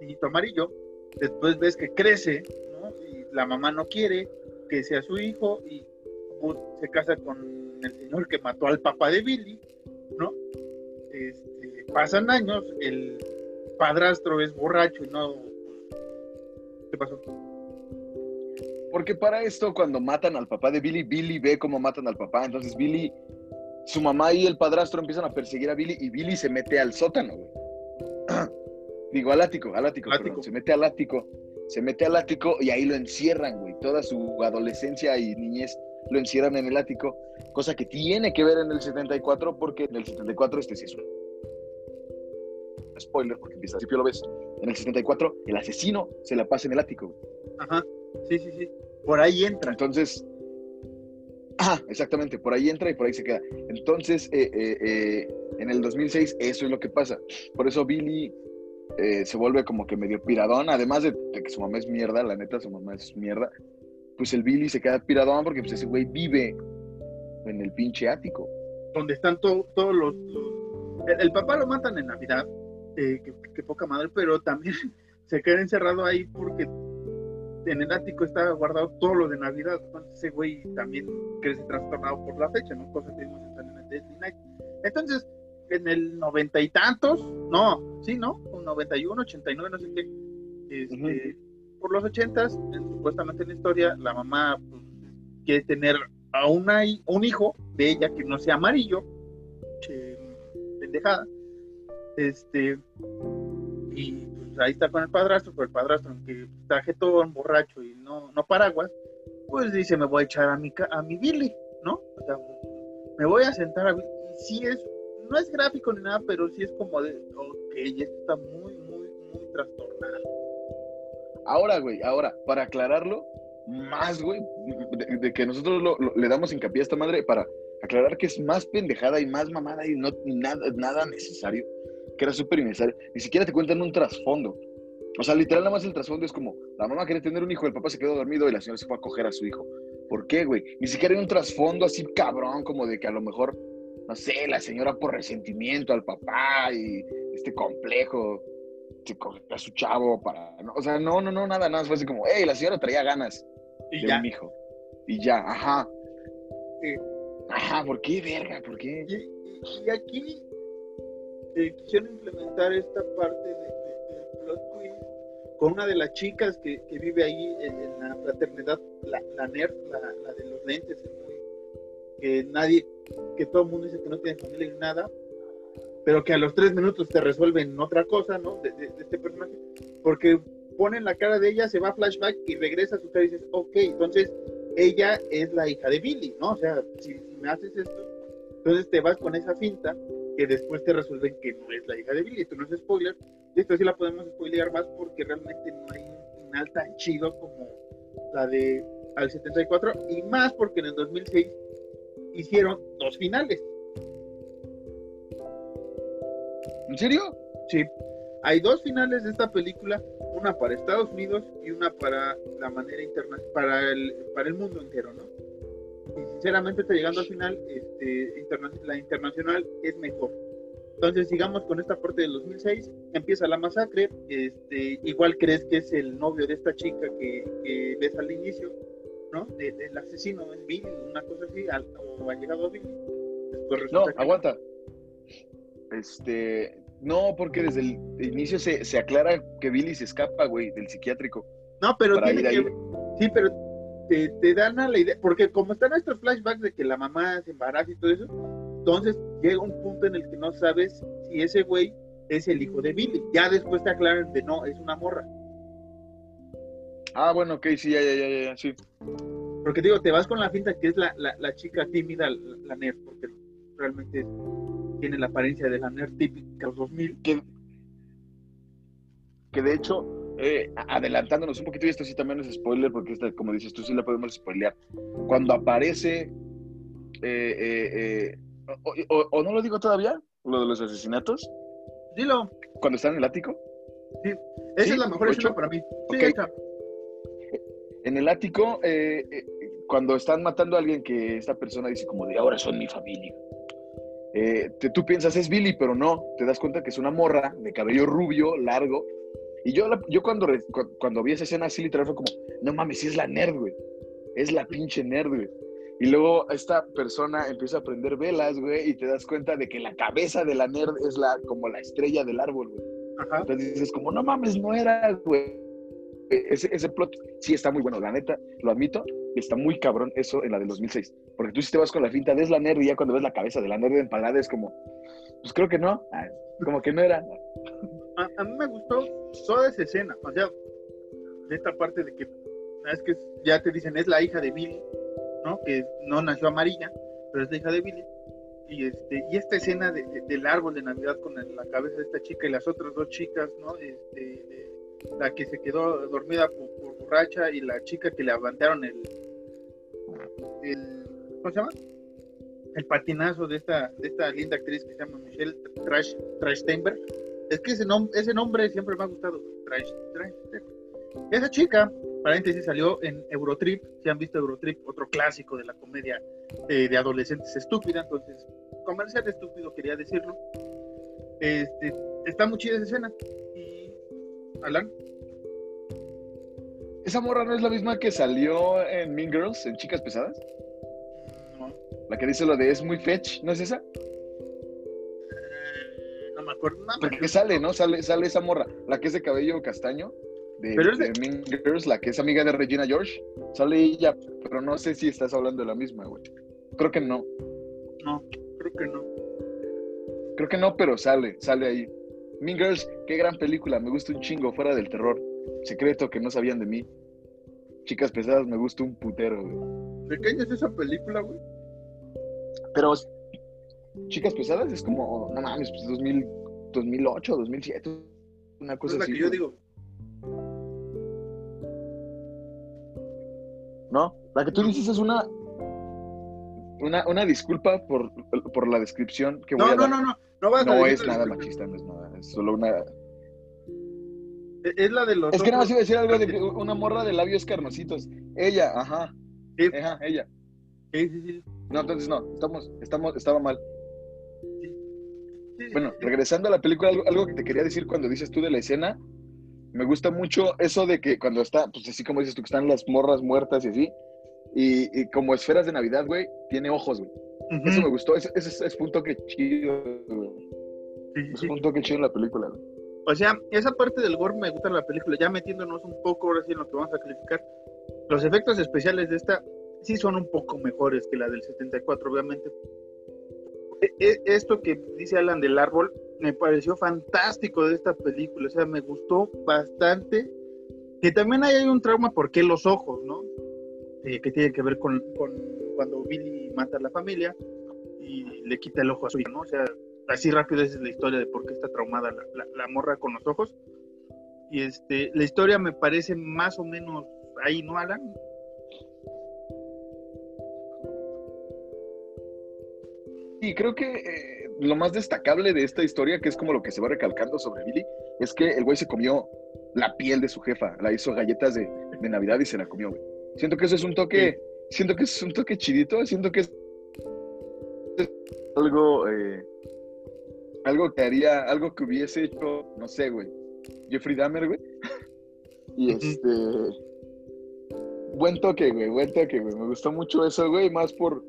niñito amarillo. Después ves que crece, ¿no? Y la mamá no quiere que sea su hijo y se casa con el señor que mató al papá de Billy, ¿no? Este, pasan años, el padrastro es borracho y no... ¿Qué pasó? Porque para esto, cuando matan al papá de Billy, Billy ve cómo matan al papá. Entonces Billy, su mamá y el padrastro empiezan a perseguir a Billy y Billy se mete al sótano, güey. *clears throat* Digo, al ático, al ático, se mete al ático, se mete al ático y ahí lo encierran, güey. Toda su adolescencia y niñez lo encierran en el ático, cosa que tiene que ver en el 74 porque en el 74 este sí es un spoiler porque al principio lo ves. En el 74 el asesino se la pasa en el ático, güey. Ajá. Sí, sí, sí. Por ahí entra. Entonces, *clears throat* ah, exactamente, por ahí entra y por ahí se queda. Entonces, eh, eh, eh, en el 2006 eso es lo que pasa. Por eso Billy se vuelve como que medio piradón, además de, que su mamá es mierda, la neta, su mamá es mierda. Pues el Billy se queda piradón porque pues, ese güey vive en el pinche ático. Donde están todos los, El, papá lo matan en Navidad, que poca madre, pero también *laughs* se queda encerrado ahí porque en el ático está guardado todo lo de Navidad. Entonces ese güey también crece trastornado por la fecha, ¿no? Cosas que vimos en el Deadly Night. Entonces, en el noventa y tantos, no, sí, ¿no? Un 91, 89, no sé qué. Este, Por los ochentas, supuestamente en la historia, la mamá pues, quiere tener a una, un hijo de ella que no sea amarillo, che, pendejada. Este, y ahí está con el padrastro, pero el padrastro, que está jetón, borracho y no, no paraguas, pues dice, me voy a echar a mi, a mi Billy, ¿no? O sea, me voy a sentar a Billy. Sí es, no es gráfico ni nada, pero sí es como de, ok, ya está muy, muy, muy trastornado. Ahora, güey, ahora, para aclararlo, más, güey, de, que nosotros le damos hincapié a esta madre para aclarar que es más pendejada y más mamada y no nada, nada necesario que era súper innecesario. Ni siquiera te cuentan un trasfondo. O sea, literal, nada más el trasfondo es como, la mamá quería tener un hijo, el papá se quedó dormido y la señora se fue a coger a su hijo. ¿Por qué, güey? Ni siquiera hay un trasfondo así cabrón, como de que a lo mejor, no sé, la señora por resentimiento al papá y este complejo se coge a su chavo para. o sea, no, no, no, nada, nada. Fue así como, hey, la señora traía ganas y de ya. un hijo. Y ya, ajá. Ajá, ¿por qué, verga? ¿Por qué? y aquí quisieron implementar esta parte de, plot twist con una de las chicas que, vive ahí en, la fraternidad, la, la nerd, la, de los lentes, que nadie, que todo el mundo dice que no tiene familia ni nada, pero que a los tres minutos te resuelven otra cosa, ¿no? De, este personaje, porque ponen la cara de ella, se va a flashback y regresa a su cara y dices, ok, entonces ella es la hija de Billy, ¿no? O sea, si me haces esto, entonces te vas con esa finta que después te resuelven que no es la hija de Billy. Esto no es spoiler. Y esto sí la podemos spoilear más porque realmente no hay un final tan chido como la de al 74 y más porque en el 2006 hicieron dos finales. ¿En serio? Sí. Hay dos finales de esta película, una para Estados Unidos y una para la manera internacional, para el, para el mundo entero, ¿no? Y sinceramente está llegando al final, este, la internacional es mejor. Entonces sigamos con esta parte del 2006, empieza la masacre, este, igual crees que es el novio de esta chica que, ves al inicio, ¿no? el asesino es Billy, una cosa así, o ha llegado a Billy. no, aguanta. Este, no, porque desde el inicio se, se aclara que Billy se escapa, güey, del psiquiátrico. No, pero tiene que, sí, pero te, dan a la idea, porque como están estos flashbacks de que la mamá se embaraza y todo eso, entonces llega un punto en el que no sabes si ese güey es el hijo de Billy. Ya después te aclaran de no, es una morra. Ah, bueno, ok, sí, ya, ya, ya, ya, sí. Porque digo, te vas con la finta que es la, la, chica tímida, la, nerd, porque realmente tiene la apariencia de la nerd típica 2000. Que, que de hecho, eh, adelantándonos un poquito, y esto sí también es spoiler, porque esta, como dices tú, sí la podemos spoilear. Cuando aparece, eh, o, no lo digo todavía, lo de los asesinatos. Dilo. Cuando está en el ático. Sí, esa es la mejor escena para mí. en el ático, cuando están matando a alguien que esta persona dice como de ahora son mi familia. tú piensas es Billy, pero no, te das cuenta que es una morra de cabello rubio, largo, y yo, yo cuando, cuando vi esa escena así literal fue como, no mames, sí es la nerd, güey. Es la pinche nerd, güey. Y luego esta persona empieza a prender velas, güey, y te das cuenta de que la cabeza de la nerd es la, como la estrella del árbol, güey. Ajá. Entonces dices como, no mames, no era, güey. Ese, ese plot sí está muy bueno, la neta, lo admito, está muy cabrón eso en la del 2006. Porque tú si te vas con la finta, ves la nerd y ya cuando ves la cabeza de la nerd empalada es como, pues creo que no, ah, como que no era. A, mí me gustó toda esa escena, o sea, de esta parte de que, es que ya te dicen, es la hija de Billy, ¿no? Que no nació amarilla, pero es la hija de Billy. Y, este, y esta escena del árbol de Navidad con la cabeza de esta chica y las otras dos chicas, ¿no? Este, la que se quedó dormida por, borracha y la chica que le levantaron el, el ¿cómo se llama? El patinazo de esta, de esta linda actriz que se llama Michelle Trash, es que ese, ese nombre siempre me ha gustado. Esa chica, paréntesis, salió en Eurotrip. Si han visto Eurotrip, otro clásico de la comedia de adolescentes estúpida. Entonces, comercial estúpido, quería decirlo. Este, está muy chida esa escena. Y, Alan. ¿Esa morra no es la misma que salió en Mean Girls, en Chicas Pesadas? No. La que dice lo de es muy fetch, ¿no es esa? Porque sale, ¿no? Sale, sale esa morra, la que es de cabello castaño, de, Mean Girls, la que es amiga de Regina George. Sale ella, pero no sé si estás hablando de la misma, güey. Creo que no. No, creo que no. Creo que no, pero sale, sale ahí. Mean Girls, qué gran película, me gusta un chingo, fuera del terror. Secreto que no sabían de mí. Chicas pesadas, me gusta un putero, güey. ¿De qué año es esa película, güey? Pero Chicas Pesadas es como, no mames, pues 2000, 2008, 2007, una cosa es la que yo digo. No, la que tú dices es una una, una disculpa por, por la descripción que voy no, a dar. No, no, no, no, no es nada machista, no es nada, es solo una... Es la de los... Es que nada más iba a decir algo de *laughs* una morra de labios carnositos. Ella, ajá. Ajá, ella. Sí, sí, sí. No, entonces no, estamos, estamos, estaba mal. Bueno, regresando a la película, algo, que te quería decir cuando dices tú de la escena, me gusta mucho eso de que cuando está, pues así como dices tú, que están las morras muertas y así, y, como esferas de Navidad, güey, tiene ojos, güey. Eso me gustó, ese, es un toque chido, güey. es un toque chido en la película, güey. O sea, esa parte del gore me gusta en la película, ya metiéndonos un poco ahora sí en lo que vamos a calificar. Los efectos especiales de esta sí son un poco mejores que la del 74, obviamente, esto que dice Alan del árbol me pareció fantástico de esta película, o sea, me gustó bastante. Que también hay un trauma, porque los ojos, no? Eh, que tiene que ver con, cuando Billy mata a la familia y le quita el ojo a su hijo, ¿no? O sea, así rápido esa es la historia de por qué está traumada la, la morra con los ojos. Y este, la historia me parece más o menos ahí, ¿no, Alan? Sí, creo que eh, lo más destacable de esta historia, que es como lo que se va recalcando sobre Billy, es que el güey se comió la piel de su jefa, la hizo galletas de, Navidad y se la comió, güey. Siento que eso es un toque, siento que es un toque chidito, siento que es algo, eh, algo que haría, algo que hubiese hecho, no sé, güey, Jeffrey Dahmer, güey. *laughs* y este, buen toque, güey, buen toque, güey. Me gustó mucho eso, güey, más por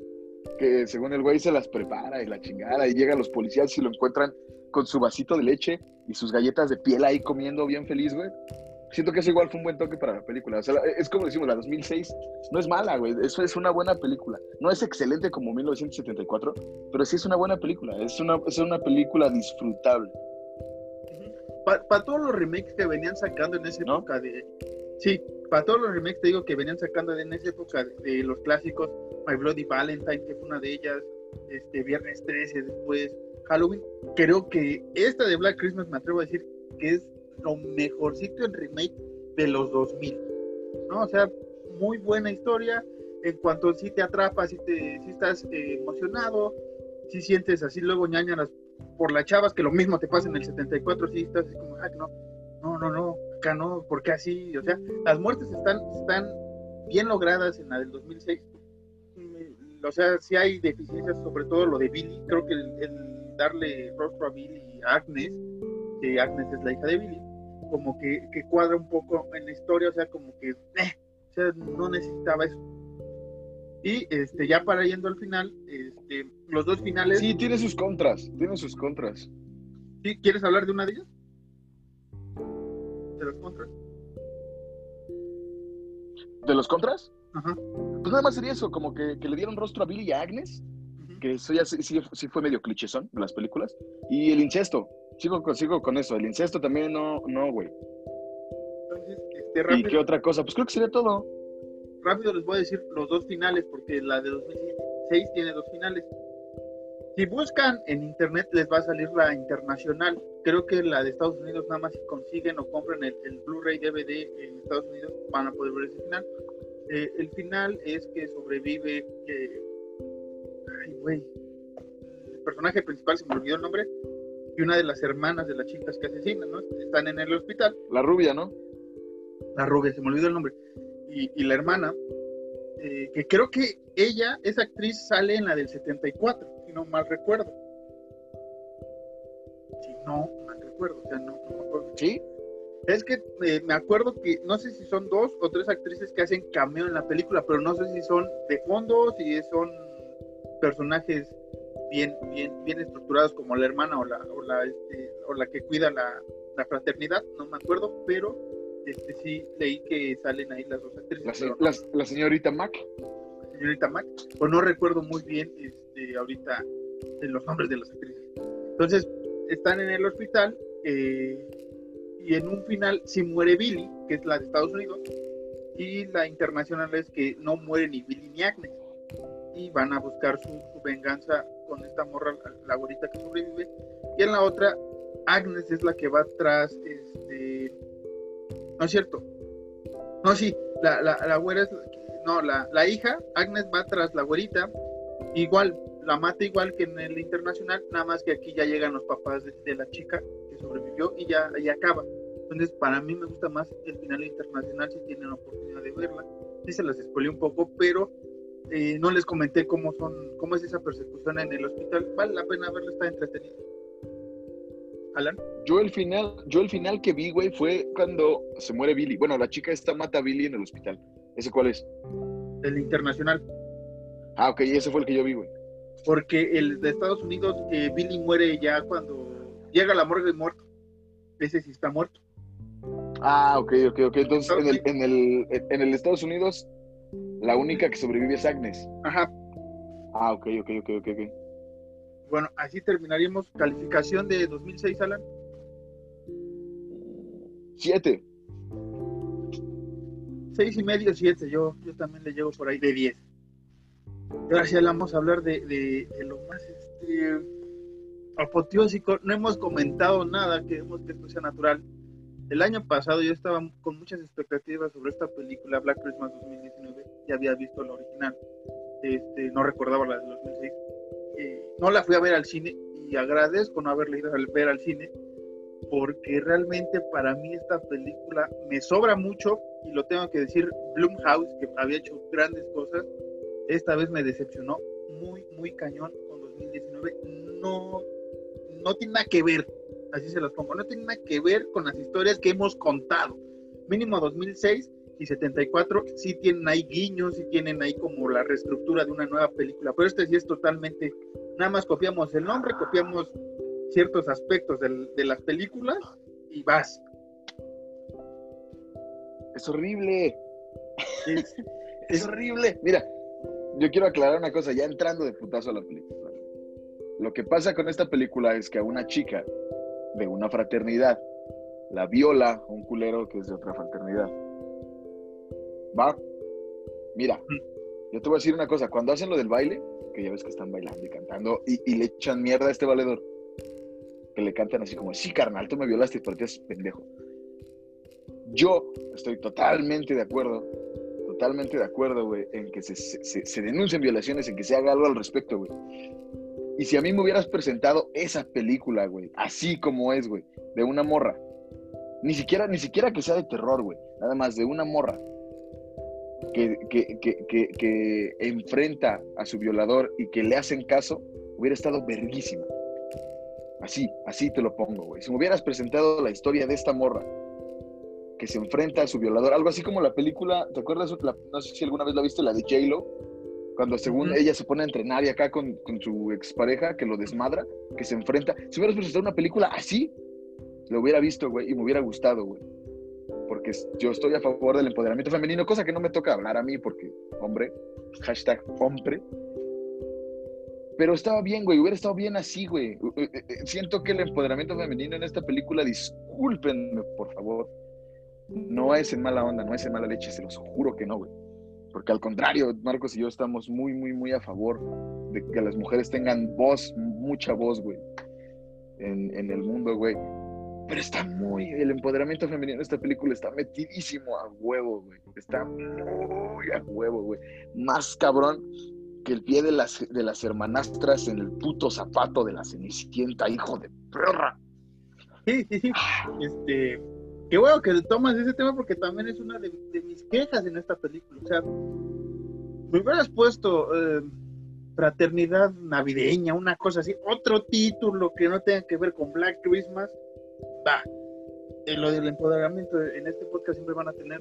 que según el güey se las prepara y la chingada, y llegan los policías y lo encuentran con su vasito de leche y sus galletas de piel ahí comiendo bien feliz, güey. Siento que eso igual fue un buen toque para la película. O sea, es como decimos, la 2006 no es mala, güey. Eso es una buena película. No es excelente como 1974, pero sí es una buena película. Es una, es una película disfrutable. Para todos los remakes que venían sacando en esa época de... Sí, para todos los remakes te digo que venían sacando en esa época de los clásicos, My Bloody Valentine, que fue una de ellas, este Viernes 13, después Halloween. Creo que esta de Black Christmas me atrevo a decir que es lo mejorcito en remake de los 2000, ¿no? O sea, muy buena historia, en cuanto si te atrapa, si, te, si estás eh, emocionado, si sientes así luego ñañaras por las chavas, que lo mismo te pasa en el 74, si estás así como, ay, no, no, no, no, acá no, porque así? O sea, las muertes están, están bien logradas en la del 2006. Mm, o sea, si hay deficiencias, sobre todo lo de Billy. Creo que el, darle rostro a Billy y a Agnes, que Agnes es la hija de Billy, como que, que cuadra un poco en la historia, o sea, como que, eh, o sea, no necesitaba eso. Y este, ya para yendo al final, este, los dos finales. Sí, tiene sus contras, tiene sus contras. ¿Sí? ¿Quieres hablar de una de ellas? De los contras. ¿De los contras? Ajá. Pues nada más sería eso, como que, que le dieron rostro a Billy y a Agnes, que eso ya sí, sí- sí fue medio clichésón de las películas. Y el incesto, sigo, con- sigo con eso, el incesto también no, no, güey. Entonces, este, ¿Y qué otra cosa? Pues creo que sería todo. rápido les voy a decir los dos finales, porque la de 2006 tiene dos finales. Si buscan en internet les va a salir la internacional. Creo que la de Estados Unidos nada más si consiguen o compran el, el Blu-ray DVD en Estados Unidos van a poder ver ese final. Eh, el final es que sobrevive, eh, ay güey, el personaje principal se me olvidó el nombre y una de las hermanas de las chicas que asesinan, ¿no? Están en el hospital La rubia, ¿no? la rubia, se me olvidó el nombre, y, y la hermana, eh, que creo que ella, esa actriz, sale en la del 74, si no mal recuerdo. No mal recuerdo, o sea, no, no me acuerdo. Sí. Es que eh, me acuerdo que no sé si son dos o tres actrices que hacen cameo en la película, pero no sé si son de fondo, si son personajes bien, bien, bien estructurados como la hermana o la, o la, este, o la que cuida la, la fraternidad, no me acuerdo, pero este sí leí que salen ahí las dos actrices. La, señorita Mac. la señorita Mac, pues no recuerdo muy bien este, ahorita eh, los nombres de las actrices. Entonces, están en el hospital eh, y en un final sí muere Billy, que es la de Estados Unidos, y la internacional es que no muere ni Billy ni Agnes. Y van a buscar su, venganza con esta morra, la, güerita que sobrevive. Y en la otra, Agnes es la que va tras, este... No es cierto. No, sí, la, la, la güera es... No, la, la hija, Agnes va tras la güerita. Igual, la mata igual que en el internacional, nada más que aquí ya llegan los papás de, de la chica que sobrevivió y ya acaba. Entonces, para mí me gusta más el final internacional si tienen la oportunidad de verla. Sí se las spoilé un poco, pero eh, no les comenté cómo son, cómo es esa persecución en el hospital. Vale la pena verla, está entretenido. Alan, Yo el final, yo el final que vi, güey, fue cuando se muere Billy. Bueno, la chica esta mata a Billy en el hospital. ¿Ese cuál es? el internacional, Ah, ok, ese fue el que yo vi, güey. Porque el de Estados Unidos, eh, Billy muere ya cuando llega la morgue muerto. Ese sí está muerto. Ah, ok, ok, ok. Entonces, en el, en el, en el Estados Unidos, la única que sobrevive es Agnes. Ajá, Ah, ok, ok, ok, ok. Bueno, así terminaríamos. Calificación de 2006, Alan. Siete. Seis y medio, siete. Yo, yo también le llevo por ahí de 10. Gracias, vamos a hablar de, de, de lo más este, apoteósico. No hemos comentado nada, queremos que esto sea natural. El año pasado yo estaba con muchas expectativas sobre esta película, Black Christmas 2019. Ya había visto la original. Este, no recordaba la de 2006. Eh, no la fui a ver al cine y agradezco no haberla ido a ver al cine porque realmente para mí esta película me sobra mucho y lo tengo que decir, Blumhouse, que había hecho grandes cosas, esta vez me decepcionó muy, muy cañón con 2019. No, no tiene nada que ver, así se las pongo, no tiene nada que ver con las historias que hemos contado. Mínimo 2006 y 74 sí tienen ahí guiños, sí tienen ahí como la reestructura de una nueva película, pero este sí es totalmente, nada más copiamos el nombre, copiamos ciertos aspectos del- de las películas y vas. Es horrible. Es- *laughs* Es horrible. Mira, yo quiero aclarar una cosa, ya entrando de putazo a la película. Lo que pasa con esta película es que a una chica de una fraternidad la viola un culero que es de otra fraternidad. ¿Va? Mira, yo te voy a decir una cosa, cuando hacen lo del baile, que ya ves que están bailando y cantando y, y le echan mierda a este valedor, que le cantan así como, sí, carnal, tú me violaste, te haces pendejo. Yo estoy totalmente de acuerdo, totalmente de acuerdo, güey, en que se, se, se denuncien violaciones, en que se haga algo al respecto, güey. Y si a mí me hubieras presentado esa película, güey, así como es, güey, de una morra, ni siquiera, ni siquiera que sea de terror, güey, nada más de una morra que, que, que, que, enfrenta a su violador y que le hacen caso, hubiera estado verguísima. Así, así te lo pongo, güey. Si me hubieras presentado la historia de esta morra que se enfrenta a su violador, algo así como la película, ¿te acuerdas? no sé si alguna vez la viste, la de J-Lo, cuando según ella se pone a entrenar y acá con, con, su expareja que lo desmadra, que se enfrenta. Si hubieras presentado una película así, lo hubiera visto, güey, y me hubiera gustado, güey. Porque yo estoy a favor del empoderamiento femenino, cosa que no me toca hablar a mí porque, hombre, hashtag hombre. Pero estaba bien, güey, hubiera estado bien así, güey. Eh, eh, siento que el empoderamiento femenino en esta película, discúlpenme, por favor, no es en mala onda, no es en mala leche, se los juro que no, güey porque al contrario, Marcos y yo estamos muy, muy, muy a favor de que las mujeres tengan voz, mucha voz, güey, en, en el mundo, güey. Pero está muy, el empoderamiento femenino en esta película está metidísimo a huevo, güey. Está muy a huevo, güey. Más cabrón que el pie de las, de las hermanastras en el puto zapato de la cenicienta, hijo de perra. Sí, sí, sí. Este, Qué bueno que tomas ese tema porque también es una de, mis quejas en esta película. O sea, me hubieras puesto eh, fraternidad navideña, una cosa así, otro título que no tenga que ver con Black Christmas, va. En lo del empoderamiento, en este podcast siempre van a tener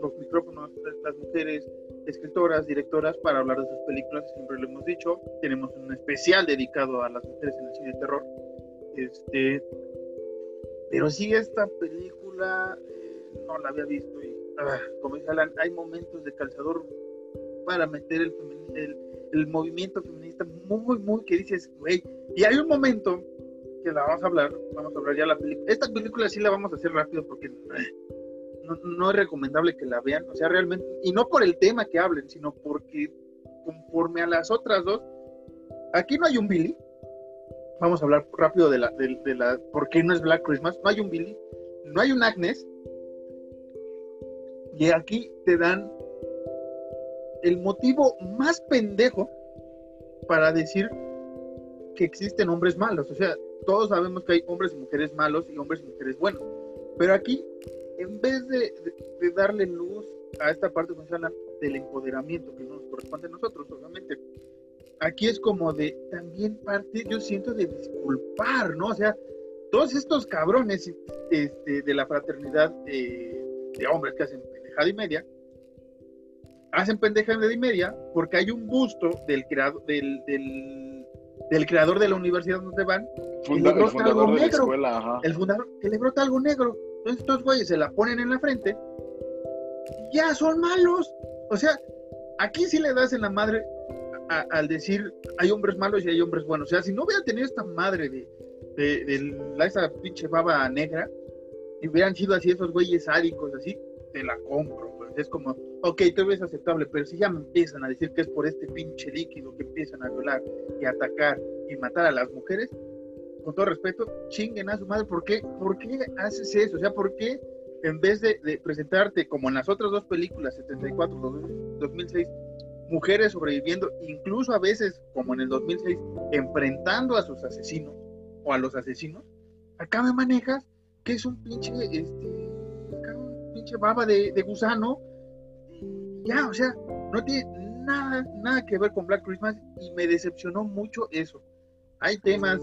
los micrófonos, las mujeres, escritoras, directoras, para hablar de sus películas, siempre lo hemos dicho. Tenemos un especial dedicado a las mujeres en el cine de terror. Este, pero sí, esta película eh, no la había visto y como dice Alan, hay momentos de calzador para meter el, el, movimiento feminista muy, muy que dices, güey, y hay un momento que la vamos a hablar, vamos a hablar ya la película. Esta película sí la vamos a hacer rápido porque no, no, es recomendable que la vean, o sea, realmente, y no por el tema que hablen, sino porque conforme a las otras dos, aquí no hay un Billy. Vamos a hablar rápido de la, de, de la, por qué no es Black Christmas. No hay un Billy no hay un Agnes. Y aquí te dan el motivo más pendejo para decir que existen hombres malos. O sea, todos sabemos que hay hombres y mujeres malos y hombres y mujeres buenos. Pero aquí, en vez de, darle luz a esta parte funcional del empoderamiento que nos corresponde a nosotros, obviamente, aquí es como de también parte, yo siento, de disculpar, ¿no? O sea, todos estos cabrones este, de la fraternidad de hombres que hacen pendejada y media, hacen pendejada y media porque hay un busto del, creado, del, del, creador de la universidad donde van, y le brota algo negro. el fundador, que le brota algo negro. Entonces estos güeyes se la ponen en la frente y ya son malos. O sea, aquí sí le das en la madre al decir hay hombres malos y hay hombres buenos. O sea, si no hubiera tenido esta madre de de, la, esa pinche baba negra, y hubieran sido así esos güeyes sádicos, así, te la compro, pues. Es como, ok, todo es aceptable, pero si ya me empiezan a decir que es por este pinche líquido que empiezan a violar y atacar y matar a las mujeres, con todo respeto, chinguen a su madre, ¿por qué, ¿por qué haces eso? O sea, ¿por qué en vez de, de presentarte como en las otras dos películas, 74, 2006, mujeres sobreviviendo, incluso a veces, como en el 2006, enfrentando a sus asesinos, o a los asesinos, acá me manejas que es un pinche, este, un pinche baba de, gusano, y ya, o sea, no tiene nada, nada que ver con Black Christmas y me decepcionó mucho eso. Hay temas,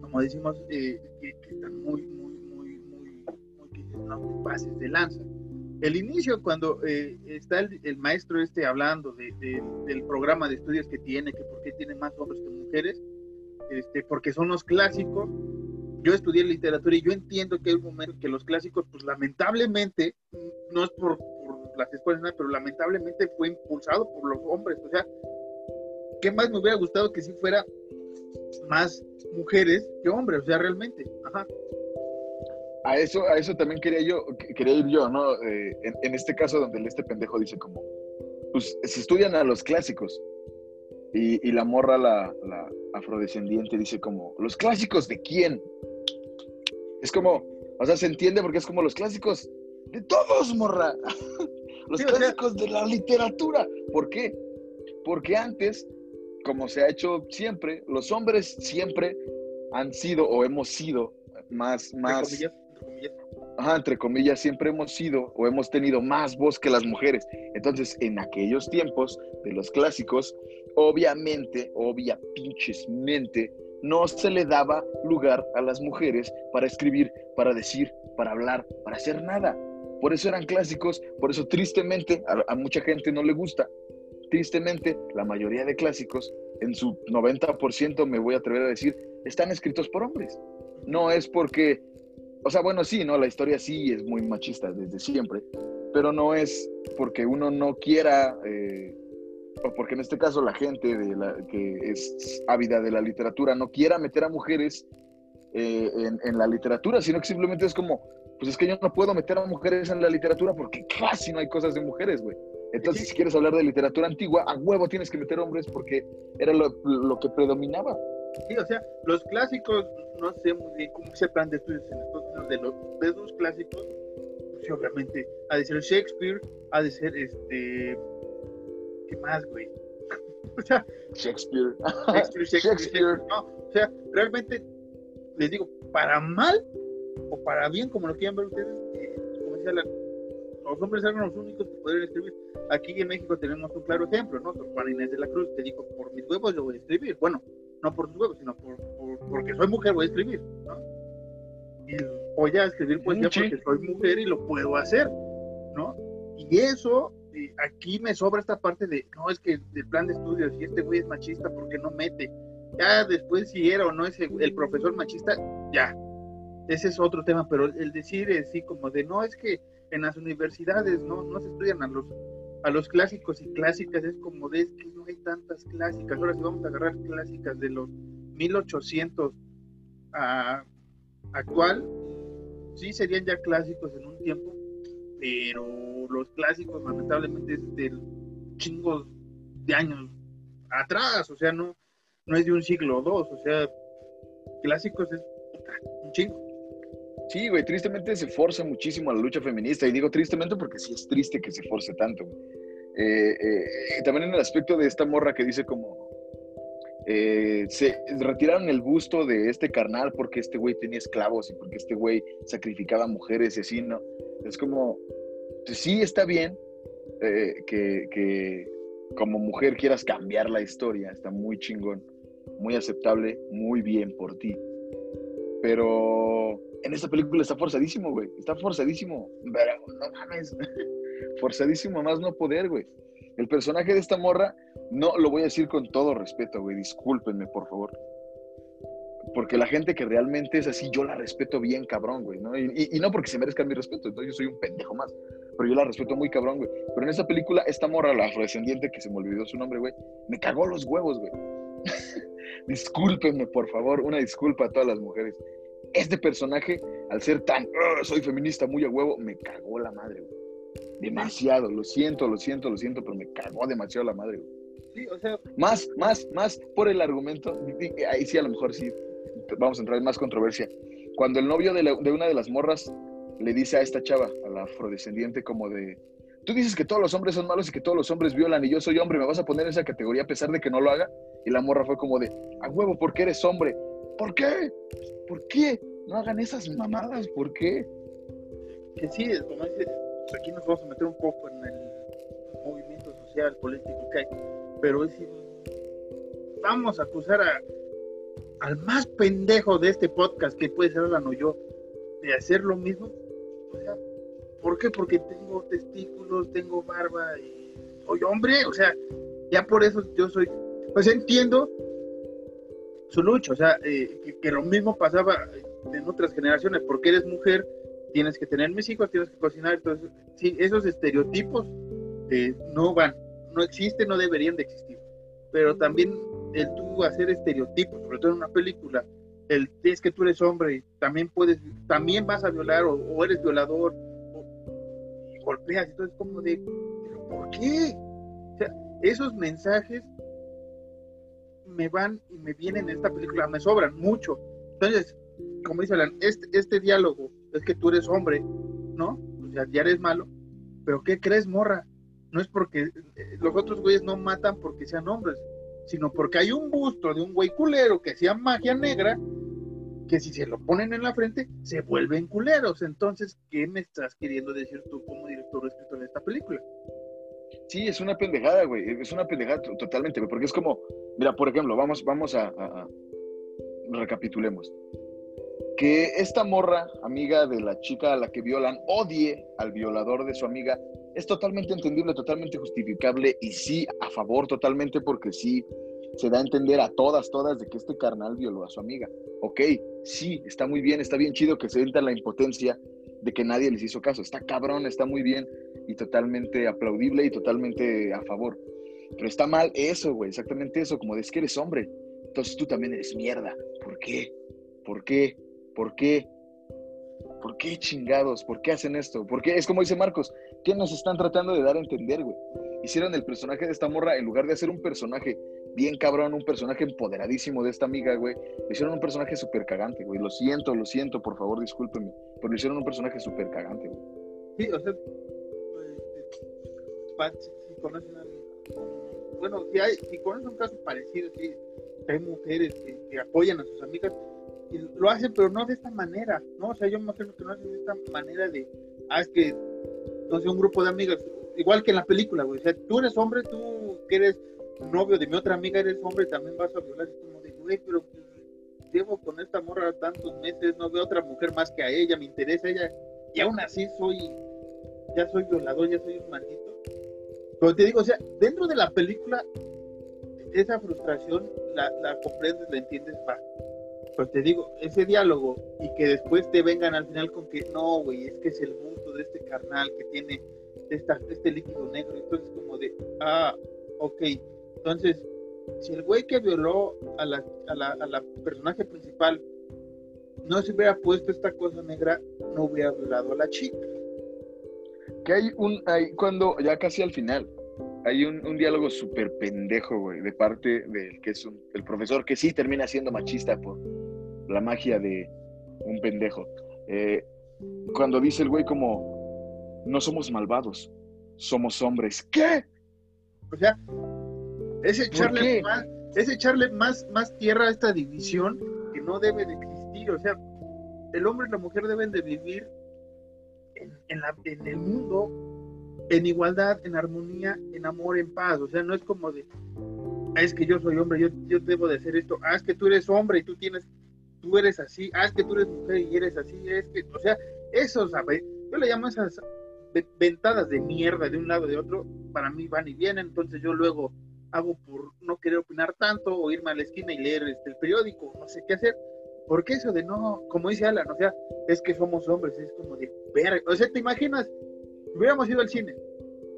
como decimos, eh, que, están muy, muy, muy, muy, muy, pases de lanza. El inicio, cuando eh, está el, maestro este hablando del programa de estudios que tiene, que por qué tiene más hombres que mujeres, este, porque son los clásicos. Yo estudié literatura y yo entiendo que hay un momento que los clásicos, pues lamentablemente, no es por, las escuelas, pero lamentablemente fue impulsado por los hombres. O sea, ¿qué más me hubiera gustado que si fuera más mujeres que hombres? O sea, realmente. A eso, a eso también quería yo, quería ir yo, ¿no? Eh, en, este caso donde este pendejo dice como, pues si estudian a los clásicos, y, la morra, la, afrodescendiente, dice como, ¿los clásicos de quién? Es como, o sea, se entiende porque es como los clásicos De todos, morra. *laughs* Los clásicos de la literatura. ¿Por qué? Porque antes, como se ha hecho siempre, los hombres siempre han sido o hemos sido más, más, entre comillas, Ajá, entre comillas, siempre hemos sido o hemos tenido más voz que las mujeres. Entonces, en aquellos tiempos de los clásicos, obviamente, obvia pinches mente, no se le daba lugar a las mujeres para escribir, para decir, para hablar, para hacer nada. Por eso eran clásicos, por eso tristemente a, mucha gente no le gusta. Tristemente, la mayoría de clásicos, en su 90% me voy a atrever a decir, están escritos por hombres. No es porque, o sea, bueno, sí, ¿no? La historia sí es muy machista desde siempre, pero no es porque uno no quiera, eh, o porque en este caso la gente de la, que es ávida de la literatura no quiera meter a mujeres eh, en, en, la literatura, sino que simplemente es como, pues es que yo no puedo meter a mujeres en la literatura porque casi no hay cosas de mujeres, güey. Entonces, si quieres hablar de literatura antigua, a huevo tienes que meter hombres porque era lo, que predominaba. Sí, o sea, los clásicos, no sé muy bien cómo se plan de estudios en Estados de los, de esos clásicos, pues obviamente ha de ser Shakespeare, ha de ser este. ¿Qué más, güey? *laughs* o sea, Shakespeare. Shakespeare, Shakespeare. No, o sea, realmente, les digo, para mal o para bien, como lo quieran ver ustedes, eh, como decía los hombres eran los únicos que podían escribir. Aquí en México tenemos un claro ejemplo, ¿no? Juan Inés de la Cruz que dijo, por mis huevos yo voy a escribir. Bueno, no por sus huevos, sino por, porque soy mujer voy a escribir, ¿no? Y voy a escribir poesía porque soy mujer y lo puedo hacer, ¿no? Y eso, eh, aquí me sobra esta parte de, no, es que el plan de estudios, y este güey es machista porque no mete. Ya después si era o no es el profesor machista, ya, ese es otro tema, pero el decir así como de no es que en las universidades no, no se estudian a los a los clásicos y clásicas, es como de es que no hay tantas clásicas. Ahora si vamos a agarrar clásicas de los 1800 a actual, sí serían ya clásicos en un tiempo, pero los clásicos lamentablemente es del chingos de años atrás, o sea, no, no es de un siglo o dos, o sea, clásicos es un chingo. Sí, güey, tristemente se forza muchísimo la lucha feminista. Y digo tristemente porque sí es triste que se force tanto. Eh, eh, también en el aspecto de esta morra que dice como... Eh, se retiraron el busto de este carnal porque este güey tenía esclavos y porque este güey sacrificaba mujeres y así, ¿no? Es como, pues sí está bien que, que como mujer quieras cambiar la historia, está muy chingón, muy aceptable, muy bien por ti. Pero en esta película está forzadísimo, güey. Está forzadísimo. no mames. *laughs* forzadísimo más no poder, güey. El personaje de esta morra, no lo voy a decir con todo respeto, güey. Discúlpenme, por favor. Porque la gente que realmente es así, yo la respeto bien cabrón, güey, ¿no? Y, no porque se merezca mi respeto, entonces yo soy un pendejo más. Pero yo la respeto muy cabrón, güey. Pero en esta película, esta morra, la afrodescendiente, que se me olvidó su nombre, güey, me cagó los huevos, güey. *laughs* Discúlpenme, por favor, una disculpa a todas las mujeres este personaje, al ser tan, soy feminista muy a huevo, me cagó la madre, güey. Demasiado, lo siento, lo siento, lo siento, pero me cagó demasiado la madre, güey. Sí, o sea. Más, más, más por el argumento, ahí sí a lo mejor sí, vamos a entrar en más controversia. Cuando el novio de, de una de las morras le dice a esta chava, a la afrodescendiente, como de, tú dices que todos los hombres son malos y que todos los hombres violan y yo soy hombre, ¿me vas a poner en esa categoría a pesar de que no lo haga? Y la morra fue como de, a huevo, ¿por qué eres hombre? ¿Por qué? ¿Por qué? No hagan esas mamadas, ¿por qué? Que sí, como dice, aquí nos vamos a meter un poco en el movimiento social, político que hay, pero es vamos a acusar a, al más pendejo de este podcast, que puede ser Alan o yo, de hacer lo mismo. O sea, ¿por qué? Porque tengo testículos, tengo barba y soy hombre, o sea, ya por eso yo soy, pues entiendo su lucha, o sea, eh, que, lo mismo pasaba en otras generaciones, porque eres mujer, tienes que tener mis hijos, tienes que cocinar, entonces, sí, esos estereotipos eh, no van, no existen, no deberían de existir, pero también el tú hacer estereotipos, sobre todo en una película, el es que tú eres hombre y también puedes, también vas a violar o, eres violador y golpeas, entonces como de, ¿pero por qué? O sea, esos mensajes me van y me vienen en esta película, me sobran mucho. Entonces, como dice Alan, este, este diálogo es que tú eres hombre, ¿no? Pues sea, ya eres malo, pero ¿qué crees, morra? No es porque eh, los otros güeyes no matan porque sean hombres, sino porque hay un busto de un güey culero que hacía magia negra, que si se lo ponen en la frente, se vuelven culeros. Entonces, ¿qué me estás queriendo decir tú como director o escritor de esta película? Sí, es una pendejada, güey. Es una pendejada totalmente, güey. Porque es como, mira, por ejemplo, vamos, vamos a, a recapitulemos. Que esta morra, amiga de la chica a la que violan, odie al violador de su amiga, es totalmente entendible, totalmente justificable y sí, a favor totalmente, porque sí se da a entender a todas, todas de que este carnal violó a su amiga. Ok, sí, está muy bien, está bien chido que se sienta la impotencia de que nadie les hizo caso. Está cabrón, está muy bien y totalmente aplaudible y totalmente a favor. Pero está mal eso, güey, exactamente eso, como de que eres hombre. Entonces tú también eres mierda. ¿Por qué? ¿Por qué? ¿Por qué? ¿Por qué chingados? ¿Por qué hacen esto? ¿Por qué? Es como dice Marcos, ¿qué nos están tratando de dar a entender, güey? Hicieron el personaje de esta morra, en lugar de hacer un personaje bien cabrón, un personaje empoderadísimo de esta amiga, güey, le hicieron un personaje súper cagante, güey. Lo siento, lo siento, por favor, discúlpenme. Pero le hicieron un personaje súper cagante, güey. Sí, o sea, pues, conocen a bueno, si, hay, si conocen un caso parecido, sí, hay mujeres que, que apoyan a sus amigas, y lo hacen, pero no de esta manera, ¿no? O sea, yo me imagino que no hacen de esta manera de, ah, es que, sé, un grupo de amigas, igual que en la película, güey, o sea, tú eres hombre, tú que eres novio de mi otra amiga, eres hombre, también vas a violar, es como de, güey, pero llevo con esta morra tantos meses, no veo otra mujer más que a ella, me interesa ella, y aún así soy, ya soy violador, ya soy un maldito. Pero te digo, o sea, dentro de la película, esa frustración la, comprendes, la entiendes, va pues te digo, ese diálogo y que después te vengan al final con que no, güey, es que es el gusto de este carnal que tiene este líquido negro. Entonces, como de, ah, ok. Entonces, si el güey que violó a la, a la, a la personaje principal no se hubiera puesto esta cosa negra, no hubiera violado a la chica. Que hay un, hay, cuando, ya casi al final, hay un, un diálogo súper pendejo, güey, de parte del que es un, el profesor que sí termina siendo machista por la magia de un pendejo. Eh, cuando dice el güey como, no somos malvados, somos hombres. ¿Qué? O sea, es echarle, más, es echarle más, más tierra a esta división que no debe de existir. O sea, el hombre y la mujer deben de vivir en, en, la, en el mundo en igualdad, en armonía, en amor, en paz. O sea, no es como de, ah, es que yo soy hombre, yo, yo debo de hacer esto. Ah, es que tú eres hombre y tú tienes tú eres así, ah, es que tú eres mujer y eres así, es que, o sea, eso, ¿sabes? Yo le llamo esas ventadas de mierda de un lado de otro, para mí van y vienen, entonces yo luego hago por no querer opinar tanto o irme a la esquina y leer este, el periódico, no sé qué hacer. Porque eso de no, como dice Alan, o sea, es que somos hombres, es como de ver, o sea, te imaginas, hubiéramos ido al cine,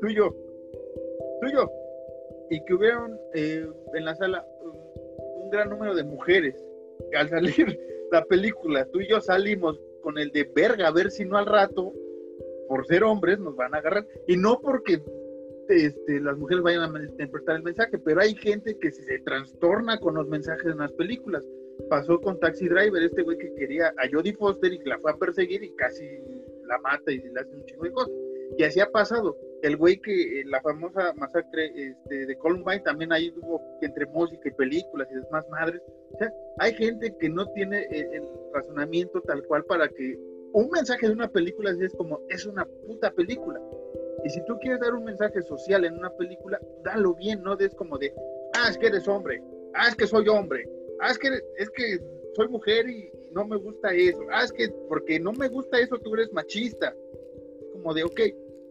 tú y yo, tú y yo, y que hubieran eh, en la sala un gran número de mujeres al salir *laughs* la película, tú y yo salimos con el de verga, a ver si no al rato, por ser hombres, nos van a agarrar. Y no porque este, las mujeres vayan a interpretar el mensaje, pero hay gente que se trastorna con los mensajes en las películas. Pasó con Taxi Driver, este güey que quería a Jodie Foster y la fue a perseguir y casi la mata y le hace un chingo de cosas. Y así ha pasado el güey que la famosa masacre este, de Columbine también ahí hubo entre música y películas y demás madres. O hay gente que no tiene el, razonamiento tal cual para que un mensaje de una película es como es una puta película. Y si tú quieres dar un mensaje social en una película, dalo bien, no des como de, ah, es que eres hombre, ah, es que soy hombre, ah, es que, es que soy mujer y, no me gusta eso, ah, es que porque no me gusta eso tú eres machista. Como de, ok,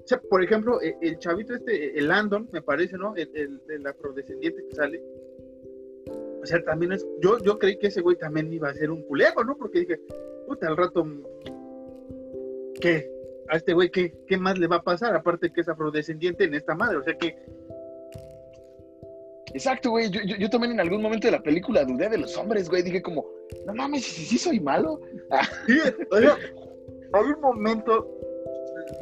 o sea, por ejemplo, e, el, chavito este, el Landon, me parece, ¿no? El, el, afrodescendiente que sale. O sea, también es. Yo, yo creí que ese güey también iba a ser un culero, ¿no? Porque dije, puta, al rato. ¿Qué? A este güey, ¿qué, ¿qué más le va a pasar? Aparte que es afrodescendiente en esta madre. O sea que. Exacto, güey. Yo, yo, también en algún momento de la película dudé de los hombres, güey. Dije, como, no mames, si sí, soy malo. *laughs* Sí, o sea, hay un momento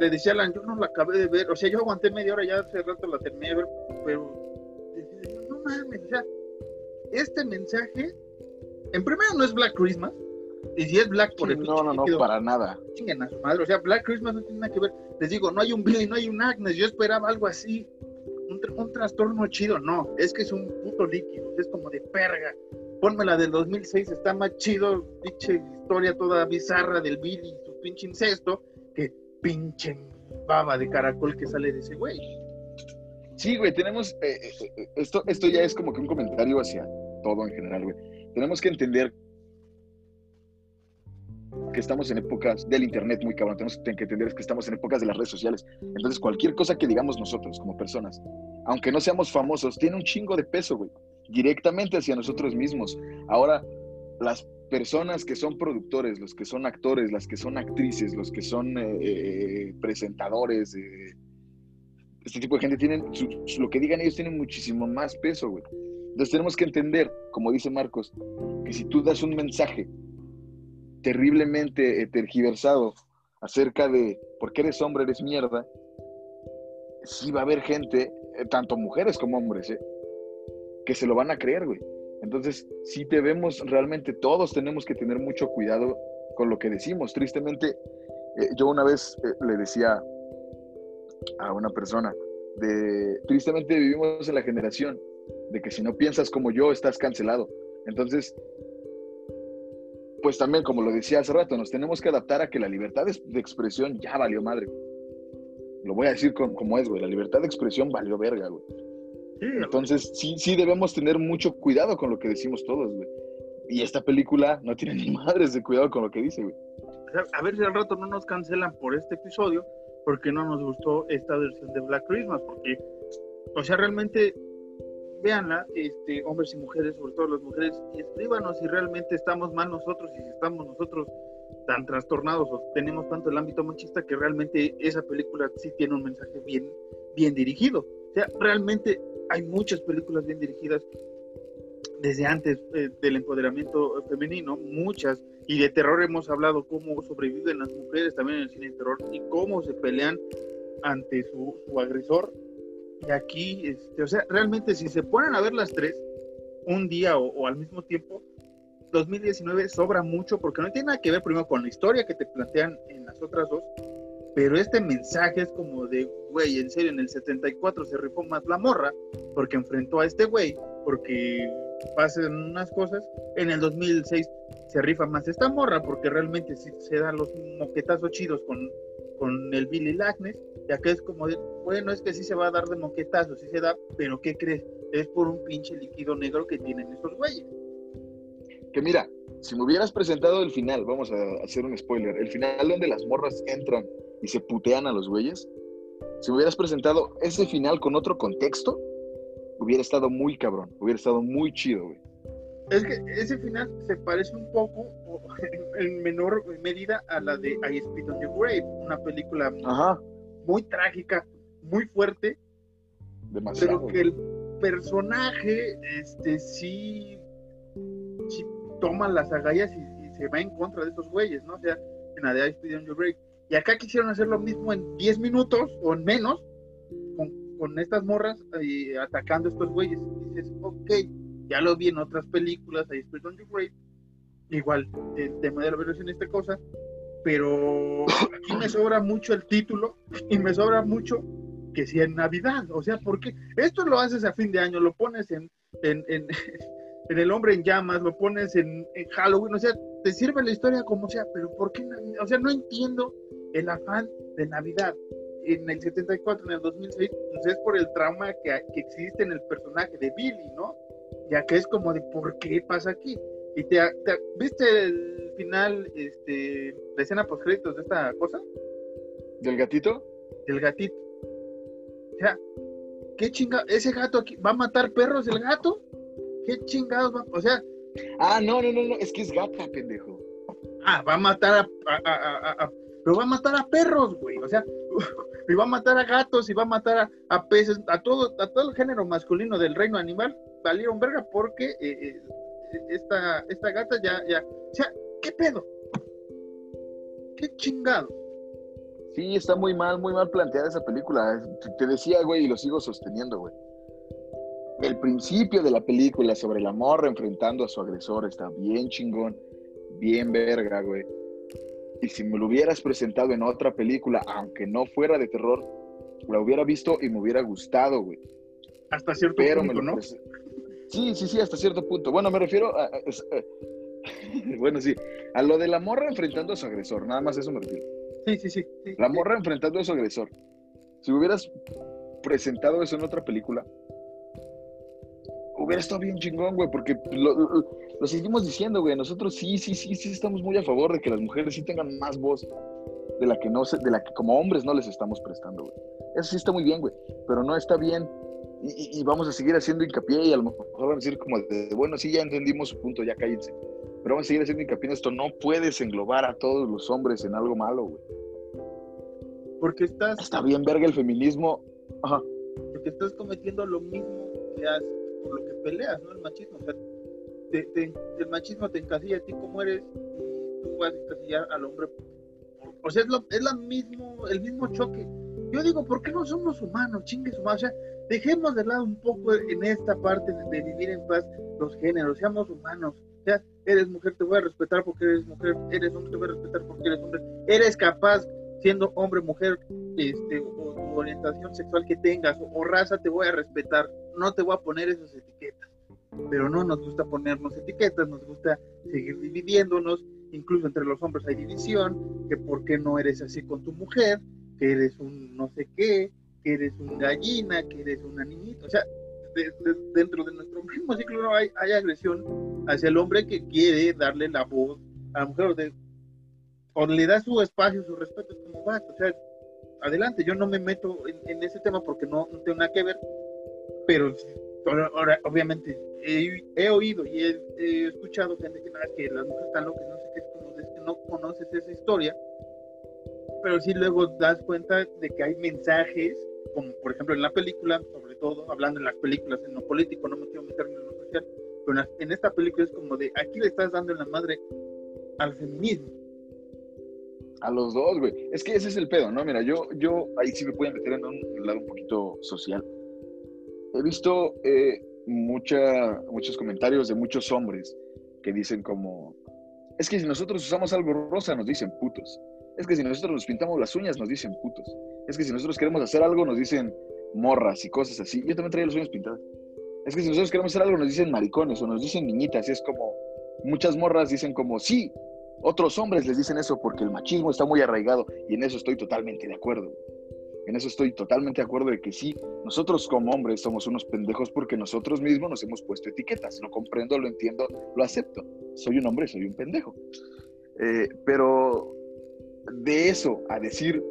le decía Alan, yo no la acabé de ver, o sea, yo aguanté media hora, ya hace rato la terminé de ver, pero no mames, o sea, este mensaje, en primero no es Black Christmas, Y si es Black por Sí, el no, no, no, para nada. chinguen a su madre. O sea, Black Christmas no tiene nada que ver. Les digo, no hay un Billy, no hay un Agnes. Yo esperaba algo así. Un, un trastorno chido. No, es que es un puto líquido. Es como de perga. Ponme la del 2006. Está más chido. Pinche historia toda bizarra del Billy y su pinche incesto. Que pinche baba de caracol que sale de ese güey. Sí, güey, tenemos. eh, eh, eh, esto, esto ya es como que un comentario hacia todo en general, güey. Tenemos que entender que estamos en épocas del internet muy cabrón. Tenemos que entender que estamos en épocas de las redes sociales. Entonces, cualquier cosa que digamos nosotros como personas, aunque no seamos famosos, tiene un chingo de peso, güey. Directamente hacia nosotros mismos. Ahora, las personas que son productores, los que son actores, las que son actrices, los que son eh, eh, presentadores, eh, este tipo de gente tienen, su- su- lo que digan ellos tienen muchísimo más peso, güey. Entonces tenemos que entender, como dice Marcos, que si tú das un mensaje terriblemente eh, tergiversado acerca de por qué eres hombre, eres mierda, sí va a haber gente, eh, tanto mujeres como hombres, eh, que se lo van a creer, güey. Entonces, sí debemos, realmente todos tenemos que tener mucho cuidado con lo que decimos. Tristemente, yo una vez le decía a una persona, de, tristemente vivimos en la generación de que si no piensas como yo, estás cancelado. Entonces, pues también, como lo decía hace rato, nos tenemos que adaptar a que la libertad de, expresión ya valió madre. Lo voy a decir com- como es, güey. La libertad de expresión valió verga, güey. Sí, Entonces, sí, sí debemos tener mucho cuidado con lo que decimos todos, güey. Y esta película no tiene ni madres de cuidado con lo que dice, güey. A ver si al rato no nos cancelan por este episodio, porque no nos gustó esta versión de Black Christmas, porque, o sea, realmente, véanla, este, hombres y mujeres, sobre todo las mujeres, y escríbanos si realmente estamos mal nosotros y si estamos nosotros tan trastornados o tenemos tanto el ámbito machista que realmente esa película sí tiene un mensaje bien, bien dirigido. O sea, realmente hay muchas películas bien dirigidas desde antes eh, del empoderamiento femenino, muchas, y de terror hemos hablado cómo sobreviven las mujeres también en el cine de terror y cómo se pelean ante su, su agresor. Y aquí, este, o sea, realmente si se ponen a ver las tres un día o, al mismo tiempo, 2019 sobra mucho porque no tiene nada que ver primero con la historia que te plantean en las otras dos, pero este mensaje es como de, güey, en serio, en el 74 se rifó más la morra porque enfrentó a este güey, porque pasan unas cosas. En el 2006 se rifa más esta morra porque realmente sí se dan los moquetazos chidos con, con el Billy Lagnes. Y acá es como de, bueno, es que sí se va a dar de moquetazos, sí se da, pero ¿qué crees? Es por un pinche líquido negro que tienen esos güeyes. Que mira, si me hubieras presentado el final, vamos a hacer un spoiler, el final donde las morras entran y se putean a los güeyes, si me hubieras presentado ese final con otro contexto, hubiera estado muy cabrón, hubiera estado muy chido, güey. Es que ese final se parece un poco, *laughs* en menor medida, a la de I Spit on Your Grave, una película Ajá, muy trágica, muy fuerte, demasiado. pero que el personaje este sí, sí toma las agallas y, y se va en contra de estos güeyes, ¿no? O sea, en la de I Speed on Your Break. Y acá quisieron hacer lo mismo en 10 minutos o en menos, con, con estas morras y atacando a estos güeyes. Y dices, ok, ya lo vi en otras películas, I Speed on Your Break. Igual, el tema de la violación y esta cosa. Pero aquí me sobra mucho el título y me sobra mucho que sea en Navidad. O sea, porque esto lo haces a fin de año, lo pones en, en, en, *laughs* El Hombre en Llamas, lo pones en, en, Halloween, o sea, te sirve la historia como sea, pero ¿por qué Navidad? O sea, no entiendo el afán de Navidad. En el 74, en el 2006, pues es por el trauma que, que existe en el personaje de Billy, ¿no? Ya que es como de, ¿por qué pasa aquí? Y te, te ¿viste el final, este, la escena post créditos de esta cosa? ¿Del gatito? Del gatito. O sea, ¿qué chinga? ¿Ese gato aquí va a matar perros el gato? ¿Qué chingados va? O sea. Ah, no, no, no, no, es que es gata, pendejo. Ah, va a matar a, a, a, a pero va a matar a perros, güey. O sea, *laughs* y va a matar a gatos y va a matar a, a, peces, a todo, a todo el género masculino del reino animal, valieron verga porque eh, eh, esta, esta gata ya, ya. O sea, ¿qué pedo? ¿Qué chingado? Sí, está muy mal, muy mal planteada esa película. Te decía, güey, y lo sigo sosteniendo, güey. El principio de la película sobre la morra enfrentando a su agresor está bien chingón. bien verga, güey. Y si me lo hubieras presentado en otra película, aunque no fuera de terror, la hubiera visto y me hubiera gustado, güey. Hasta cierto punto, ¿no? Sí, sí, sí, hasta cierto punto. Bueno, me refiero a... *laughs* bueno, sí, a lo de la morra enfrentando a su agresor, nada más eso me refiero. Sí, sí, sí. la morra enfrentando a su agresor. Si hubieras presentado eso en otra película, hubiera estado bien chingón, güey, porque lo, seguimos diciendo, güey. Nosotros sí, sí, sí, sí estamos muy a favor de que las mujeres sí tengan más voz de la que no de la que como hombres no les estamos prestando, güey. Eso sí está muy bien, güey, pero no está bien y, vamos a seguir haciendo hincapié y a lo mejor van a decir como de, bueno, sí, ya entendimos su punto, ya cállense. Pero vamos a seguir haciendo hincapié en esto. No puedes englobar a todos los hombres en algo malo, güey. Porque estás... Está bien verga el feminismo. Ajá. Porque estás cometiendo lo mismo que haces por lo que peleas, ¿no? El machismo. O sea, el machismo te encasilla a ti como eres y tú vas a encasillar al hombre. O sea, es, lo, es la mismo, el mismo choque. Yo digo, ¿por qué no somos humanos? Chingues humanos. O sea, dejemos de lado un poco en esta parte de vivir en paz los géneros, seamos humanos. O sea, eres mujer, te voy a respetar porque eres mujer, eres hombre, te voy a respetar porque eres hombre. Eres capaz, siendo hombre, mujer, este, o tu orientación sexual que tengas, o, raza, te voy a respetar. No te voy a poner esas etiquetas. Pero no nos gusta ponernos etiquetas, nos gusta seguir dividiéndonos. Incluso entre los hombres hay división, que por qué no eres así con tu mujer, que eres un no sé qué, que eres un gallina, que eres una niñita. O sea, dentro de nuestro mismo ciclo no hay, hay, agresión hacia el hombre que quiere darle la voz a la mujer o, le da su espacio, su respeto, es como va. O sea, adelante, yo no me meto en, ese tema porque no, no, nada que ver, pero ahora, obviamente he, oído y he, escuchado gente que, nada, que las mujeres están locas, no sé qué, es como que no conoces esa historia pero sí luego das cuenta de que hay mensajes como por ejemplo en la película, sobre todo, hablando en las películas, en lo político, no me quiero meter en lo social, pero en esta película es como de, aquí le estás dando en la madre al feminismo. A los dos, güey. Es que ese es el pedo, ¿no? Mira, yo, yo ahí sí me puedo meter en un lado un poquito social. He visto eh, muchos comentarios de muchos hombres que dicen como, es que si nosotros usamos algo rosa nos dicen putos. Es que si nosotros nos pintamos las uñas nos dicen putos es que si nosotros queremos hacer algo nos dicen morras y cosas así. Yo también traía los sueños pintados. Es que si nosotros queremos hacer algo nos dicen maricones o nos dicen niñitas. Y es como, muchas morras dicen como, sí, otros hombres les dicen eso porque el machismo está muy arraigado y en eso estoy totalmente de acuerdo. En eso estoy totalmente de acuerdo de que sí, nosotros como hombres somos unos pendejos porque nosotros mismos nos hemos puesto etiquetas. Lo comprendo, lo entiendo, lo acepto. Soy un hombre, soy un pendejo. Eh, pero de eso a decir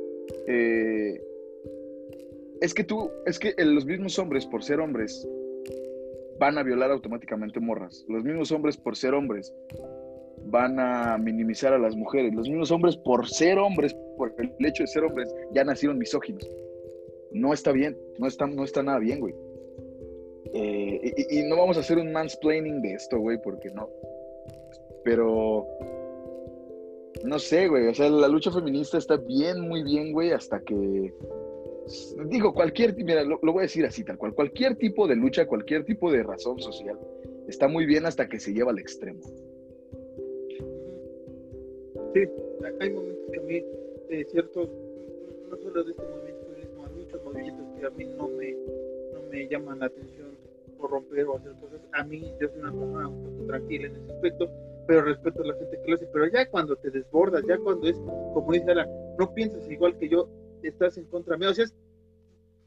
eh, es que tú, es que los mismos hombres, por ser hombres, van a violar automáticamente morras. Los mismos hombres, por ser hombres, van a minimizar a las mujeres. Los mismos hombres, por ser hombres, por el hecho de ser hombres, ya nacieron misóginos. No está bien, no está, no está nada bien, güey. Eh, y, y, no vamos a hacer un mansplaining de esto, güey, porque no. Pero no sé, güey, o sea, la lucha feminista está bien, muy bien, güey, hasta que, digo, cualquier, mira, lo, voy a decir así, tal cual, cualquier tipo de lucha, cualquier tipo de razón social, está muy bien hasta que se lleva al extremo. Sí, hay momentos que a mí, eh, ciertos, no solo de este movimiento, sino hay muchos movimientos que a mí no me, no me llaman la atención por romper o hacer cosas. A mí, yo soy una persona un poco tranquila en ese aspecto, pero respeto a la gente que lo hace. Pero ya cuando te desbordas, ya cuando es, como dice Ara, no piensas igual que yo, estás en contra mío. O sea,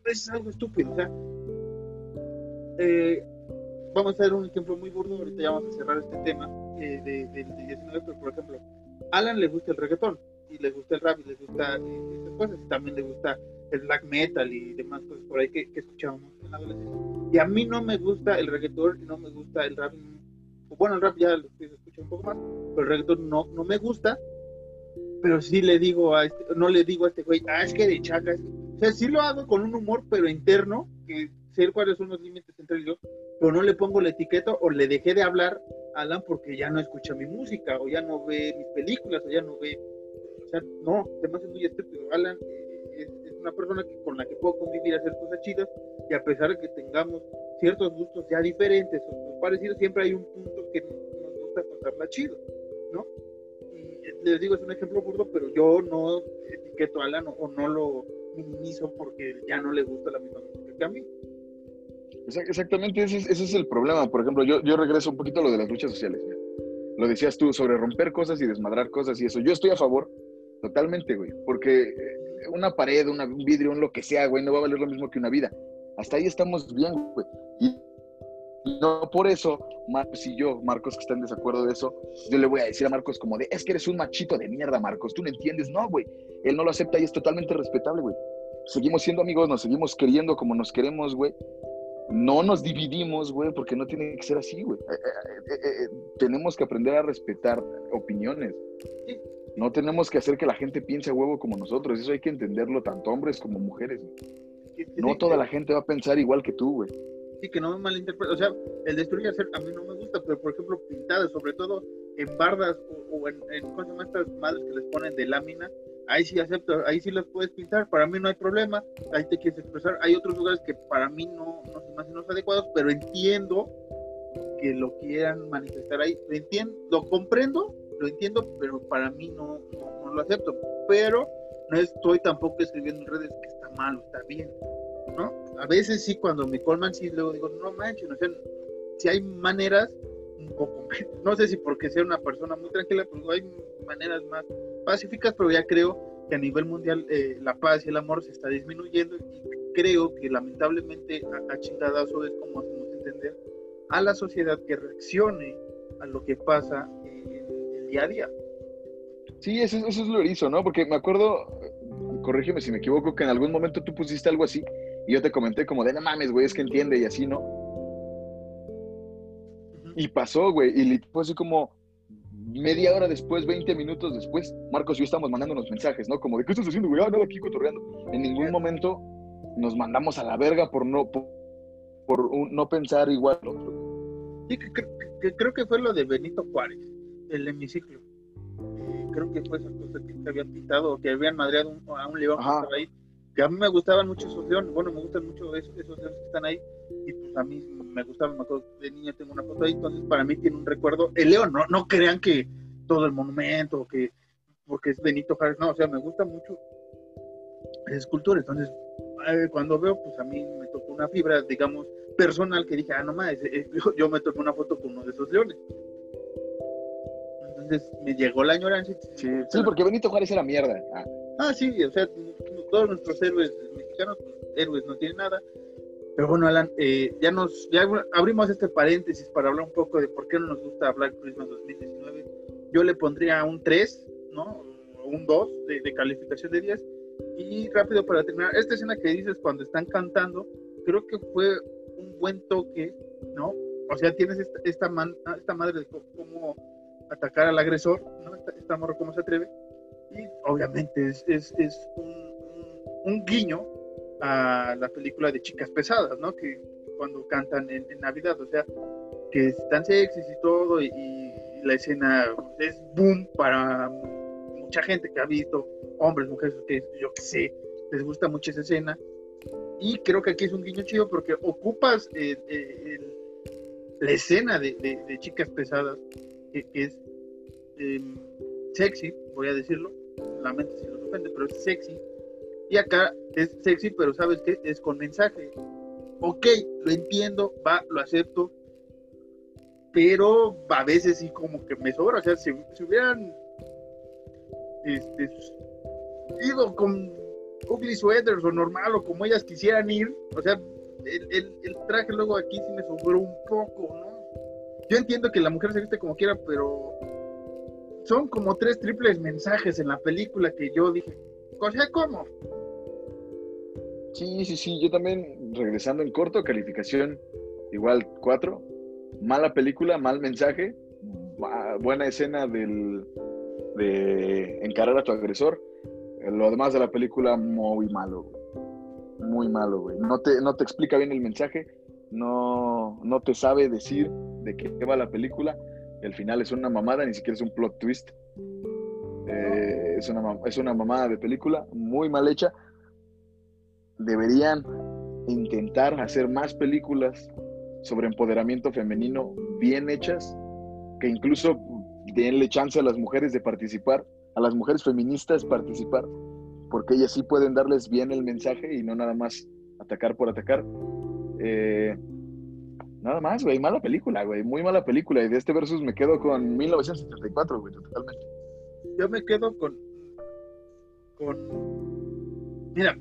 es, algo estúpido. O sea, eh, vamos a dar un ejemplo muy burdo. Ahorita ya vamos a cerrar este tema eh, de, de, 19, pero por ejemplo, Alan le gusta el reggaetón y le gusta el rap y le gusta eh, cosas. También le gusta el black metal y demás cosas por ahí que, que escuchábamos. Y a mí no me gusta el reggaetón no me gusta el rap bueno, el rap ya lo escucha un poco más, pero el reggaetón no, no me gusta, pero sí le digo a este, no le digo a este güey, ah, es que de chaca, o sea, sí lo hago con un humor, pero interno, que sé cuáles son los límites entre ellos, pero no le pongo la etiqueta o le dejé de hablar a Alan porque ya no escucha mi música, o ya no ve mis películas, o ya no ve, o sea, no, además es muy estúpido, Alan eh, es, es, una persona que, con la que puedo convivir, hacer cosas chidas, y a pesar de que tengamos ciertos gustos ya diferentes o parecidos, siempre hay un punto que nos gusta pasarla chido, ¿no? les digo, es un ejemplo burdo, pero yo no etiqueto a Alan o, no lo minimizo porque ya no le gusta la misma música que a mí. Exactamente, ese es, el problema. Por ejemplo, yo, yo regreso un poquito a lo de las luchas sociales. Lo decías tú sobre romper cosas y desmadrar cosas y eso. Yo estoy a favor totalmente, güey, porque eh, una pared, un vidrio, un lo que sea, güey, no va a valer lo mismo que una vida. Hasta ahí estamos bien, güey. Y no por eso, Marcos y yo, Marcos que está en desacuerdo de eso, yo le voy a decir a Marcos como de, es que eres un machito de mierda, Marcos, tú no entiendes. No, güey, él no lo acepta y es totalmente respetable, güey. Seguimos siendo amigos, nos seguimos queriendo como nos queremos, güey. No nos dividimos, güey, porque no tiene que ser así, güey. Eh, eh, eh, tenemos que aprender a respetar opiniones. No tenemos que hacer que la gente piense a huevo como nosotros. Eso hay que entenderlo tanto hombres como mujeres. No toda la gente va a pensar igual que tú, güey sí, que no me malinterprete. O sea, el destruir hacer a mí no me gusta, pero por ejemplo, pintadas, sobre todo en bardas o, en, en ¿cómo se estas madres que les ponen de lámina? Ahí sí acepto, ahí sí las puedes pintar, para mí no hay problema, ahí te quieres expresar. Hay otros lugares que para mí no, no se me hacen los adecuados, pero entiendo que lo quieran manifestar ahí. Lo entiendo, lo comprendo, lo entiendo, pero para mí no, no, no lo acepto. Pero no estoy tampoco escribiendo en redes que está mal o está bien, ¿no? a veces sí, cuando me colman, sí, luego digo, no manches, o sea, si hay maneras *laughs* no sé si porque sea una persona muy tranquila, pero hay maneras más pacíficas, pero ya creo que a nivel mundial eh, la paz y el amor se está disminuyendo y creo que lamentablemente a, chingadazo es como hacemos entender a la sociedad que reaccione a lo que pasa en el día a día. Sí, eso, eso es lo erizo, ¿no? Porque me acuerdo, corrígeme si me equivoco, que en algún momento tú pusiste algo así y yo te comenté como de, no mames, güey, es que entiende y así, ¿no? Y pasó, güey, y fue así como media hora después, 20 minutos después, Marcos y yo estamos mandando unos mensajes, ¿no? Como de, ¿qué estás haciendo, güey? Ah, nada, aquí cotorreando. En ningún momento nos mandamos a la verga por no, por, no pensar igual Sí, que, creo que fue lo de Benito Juárez, el hemiciclo. Creo que fue esa cosa que se habían pintado, que habían madreado a un león que estaba ahí que a mí me gustaban mucho esos leones, bueno, me gustan mucho esos, esos leones que están ahí, y pues a mí me gustaban, me acuerdo, de niña tengo una foto ahí, entonces para mí tiene un recuerdo, el león, no, no crean que todo el monumento, que porque es Benito Juárez, no, o sea, me gusta mucho esa escultura, entonces eh, cuando veo, pues a mí me tocó una fibra, digamos, personal, que dije, ah, no más, eh, yo, me tomé una foto con uno de esos leones. Entonces me llegó la añoranza. Sí, sí porque Benito Juárez era mierda. Ah. ah, sí, o sea, todos nuestros héroes mexicanos, pues, héroes no tienen nada. Pero bueno, Alan, eh, ya nos ya abrimos este paréntesis para hablar un poco de por qué no nos gusta Black Christmas 2019. Yo le pondría un 3, ¿no? Un 2 de, calificación de 10. Y rápido para terminar, esta escena que dices cuando están cantando, creo que fue un buen toque, ¿no? O sea, tienes esta, esta, esta madre de cómo atacar al agresor, ¿no? Esta, esta morra cómo se atreve. Y obviamente es, es, es un un guiño a la película de Chicas Pesadas, ¿no? Que cuando cantan en, Navidad, o sea, que están sexys y todo, y, la escena es boom para mucha gente que ha visto, hombres, mujeres, que yo que sé, les gusta mucho esa escena. Y creo que aquí es un guiño chido porque ocupas eh, eh, la escena de, Chicas Pesadas, que, es em, sexy, voy a decirlo, la mente se los ofende, pero es sexy, y acá es sexy, pero ¿sabes qué? Es con mensaje. Ok, lo entiendo, va, lo acepto, pero a veces sí como que me sobra. O sea, si, hubieran este, ido con ugly sweaters o normal o como ellas quisieran ir, o sea, el, el, traje luego aquí sí me sobró un poco, ¿no? Yo entiendo que la mujer se viste como quiera, pero son como tres triples mensajes en la película que yo dije, o ¿cómo? Sí, sí, sí, yo también, regresando en corto, calificación igual 4. Mala película, mal mensaje, buena escena del, de encarar a tu agresor. Lo demás de la película, muy malo, Muy malo, güey. No te, no te explica bien el mensaje, no, no te sabe decir de qué va la película. El final es una mamada, ni siquiera es un plot twist. Eh, es, una, es una mamada de película, muy mal hecha deberían intentar hacer más películas sobre empoderamiento femenino bien hechas, que incluso denle chance a las mujeres de participar, a las mujeres feministas participar, porque ellas sí pueden darles bien el mensaje y no nada más atacar por atacar. Eh, nada más, güey, mala película, güey, muy mala película. Y de este versus me quedo con 1974, güey, totalmente. Yo me quedo con. con. Mira,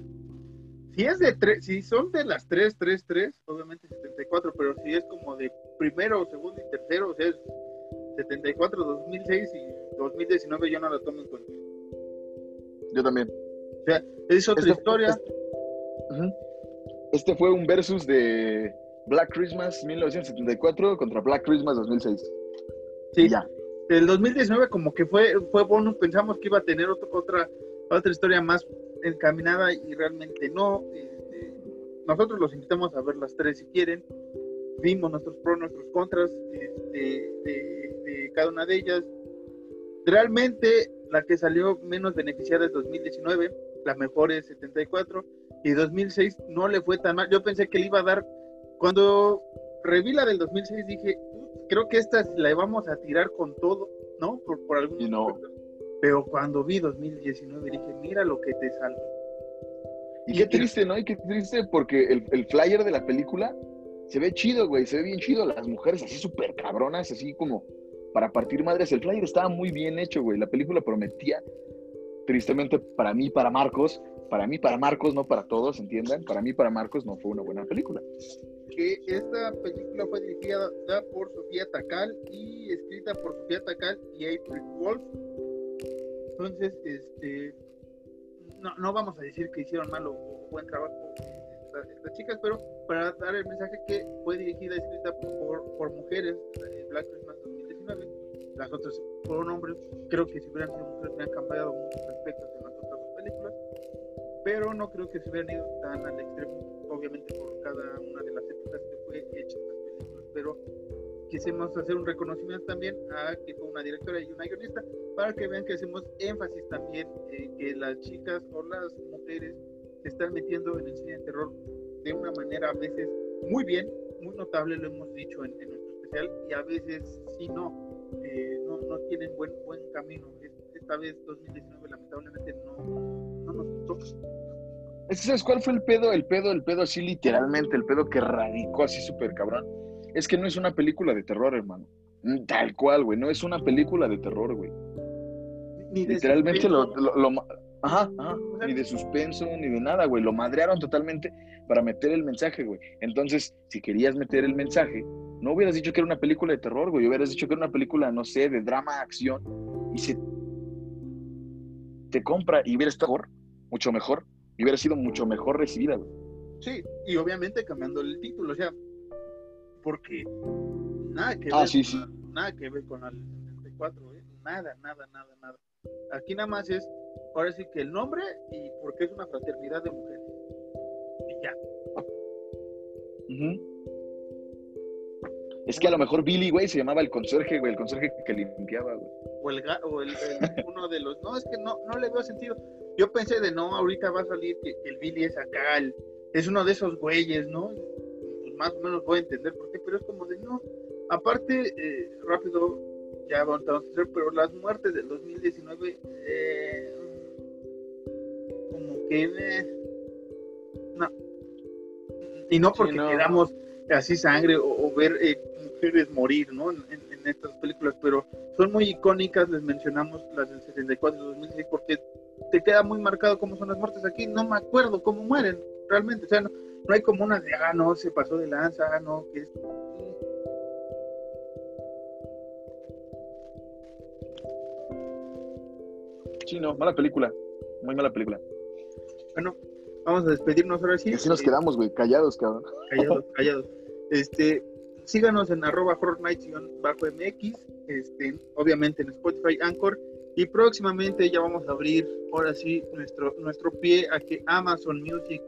si es de tres, si son de las tres, tres, tres, obviamente 74, pero si es como de primero, segundo y tercero, o sea, es 74, 2006 y 2019 yo no la tomo en cuenta. Yo también. O sea, es otra Este- historia. este- Este fue un versus de Black Christmas 1974 contra Black Christmas 2006. Sí, ya. el 2019 como que fue fue bonus, pensamos que iba a tener otro- otra otra historia más encaminada y realmente no. Este, nosotros los invitamos a ver las tres si quieren. Vimos nuestros pros, nuestros contras este, de, de cada una de ellas. Realmente la que salió menos beneficiada es 2019, la mejor es 74 y 2006 no le fue tan mal. Yo pensé que le iba a dar cuando reví la del 2006 dije, "Uh, creo que esta la vamos a tirar con todo, ¿no? Por, por algunos Y no. Pero cuando vi 2019 dije, mira lo que te salva. Y qué triste, ¿no? Y qué triste porque el, el flyer de la película se ve chido, güey, se ve bien chido. Las mujeres así súper cabronas, así como para partir madres. El flyer estaba muy bien hecho, güey. La película prometía, tristemente para mí, para Marcos, para mí, para Marcos, no para todos, entiendan. Para mí, para Marcos, no fue una buena película. Que esta película fue dirigida por Sofía Takal y escrita por Sofía Takal y April Wolf. Entonces, este, no, no vamos a decir que hicieron mal o, buen trabajo estas, chicas, pero para dar el mensaje que fue dirigida y escrita por, por mujeres, Black Christmas 2019, las otras fueron hombres, creo que si hubieran sido mujeres hubieran cambiado muchos aspectos en las otras dos películas, pero no creo que se hubieran ido tan al extremo, obviamente por cada una de las épocas que fue hecha las películas, pero quisimos hacer un reconocimiento también a que fue una directora y una guionista para que vean que hacemos énfasis también en que las chicas o las mujeres se están metiendo en el cine de terror de una manera a veces muy bien, muy notable, lo hemos dicho en, en nuestro especial, y a veces sí no, eh, no, no tienen buen, buen camino. Esta vez 2019 lamentablemente no, no nos gustó. Es que, ¿Sabes cuál fue el pedo? El pedo, el pedo así literalmente, el pedo que radicó así súper cabrón. Es que no es una película de terror, hermano. Mm, Tal cual, güey. No es una película de terror, güey. Ni de Literalmente lo, suspenso, lo, Ajá, ajá. Ni de suspenso, ni de nada, güey. Lo madrearon totalmente para meter el mensaje, güey. Entonces, si querías meter el mensaje, no hubieras dicho que era una película de terror, güey. Hubieras dicho que era una película, no sé, de drama, acción. Y se compra y hubiera estado mejor, mucho mejor. Y hubiera sido mucho mejor recibida, güey. Sí, y obviamente cambiando el título, o sea, porque nada que Ah, ver, sí, con sí. nada que ver con el 74, ¿eh? nada, nada, nada, nada. Aquí nada más es, ahora sí que el nombre y porque es una fraternidad de mujeres. Y ya. Ujú. Es que a lo mejor Billy, güey, se llamaba el conserje, güey, el conserje que limpiaba, güey. O, el, o el, el- uno de los, no, es que no, no le veo sentido. Yo pensé de no, ahorita va a salir que, que el Billy es acá, el- es uno de esos güeyes, ¿no? Pues más o menos voy a entender por qué, pero es como de no. Aparte, eh, rápido, ya vamos a hacer, pero las muertes del 2019, eh, como que, eh, no. Y no Sí, porque no. queramos así sangre o, o ver eh, mujeres morir, ¿no? En, en- en estas películas, pero son muy icónicas, les mencionamos las del 74 y 2006, porque te queda muy marcado cómo son las muertes aquí, no me acuerdo cómo mueren realmente, o sea, no, no hay como una de, ah, no, se pasó de lanza, ah, no, que es... Sí, no, mala película. Muy mala película. Bueno, vamos a despedirnos ahora sí. Así nos Eh, quedamos, güey, callados, cabrón. callados, callados. Este, síganos en arroba horror nights bajo mx, este, obviamente en Spotify, Anchor, y próximamente ya vamos a abrir, ahora sí, nuestro, nuestro pie a que Amazon Music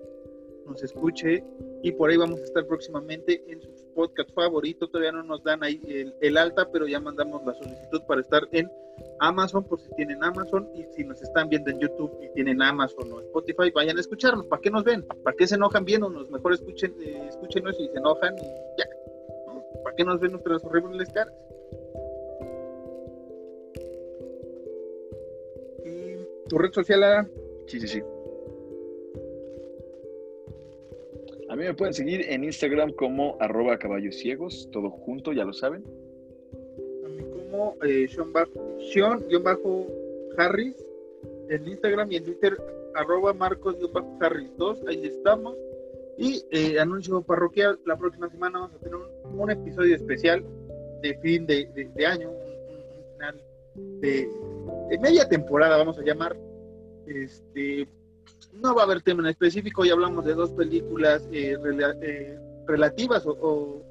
nos escuche, y por ahí vamos a estar próximamente en sus podcast favoritos, todavía no nos dan ahí el, el alta, pero ya mandamos la solicitud para estar en Amazon, por si tienen Amazon, y si nos están viendo en YouTube y tienen Amazon o Spotify, vayan a escucharnos. ¿Para qué nos ven? ¿Para qué se enojan viéndonos? Mejor escuchen, eh, escúchenos y se enojan y ya. ¿Para qué nos ven nuestras horribles caras? ¿Tu red social? Sí, sí, sí. A mí me pueden seguir en Instagram como arroba caballos ciegos, todo junto, ya lo saben. A mí como eh, Sean, bajo, Sean bajo Harris en Instagram y en Twitter arroba Marcos Harris 2, ahí estamos. Y eh, anuncio parroquial, la próxima semana vamos a tener un, episodio especial de fin de, año, un, final de, media temporada, vamos a llamar. Este, no va a haber tema en específico, ya hablamos de dos películas eh, eh, relativas o,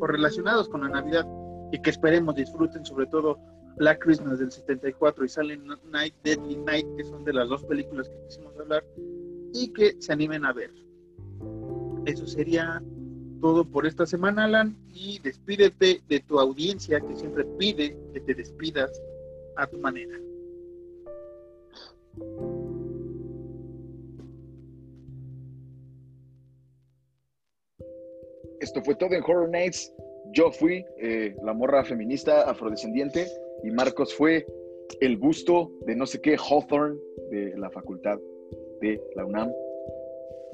o, relacionadas con la Navidad y que esperemos disfruten, sobre todo Black Christmas del 74 y Silent Night, Deadly Night, que son de las dos películas que quisimos hablar, y que se animen a ver. Eso sería todo por esta semana, Alan, y despídete de tu audiencia que siempre pide que te despidas a tu manera. Esto fue todo en Horror Nights. Yo fui eh, la morra feminista afrodescendiente y Marcos fue el busto de no sé qué Hawthorne de la facultad de la UNAM.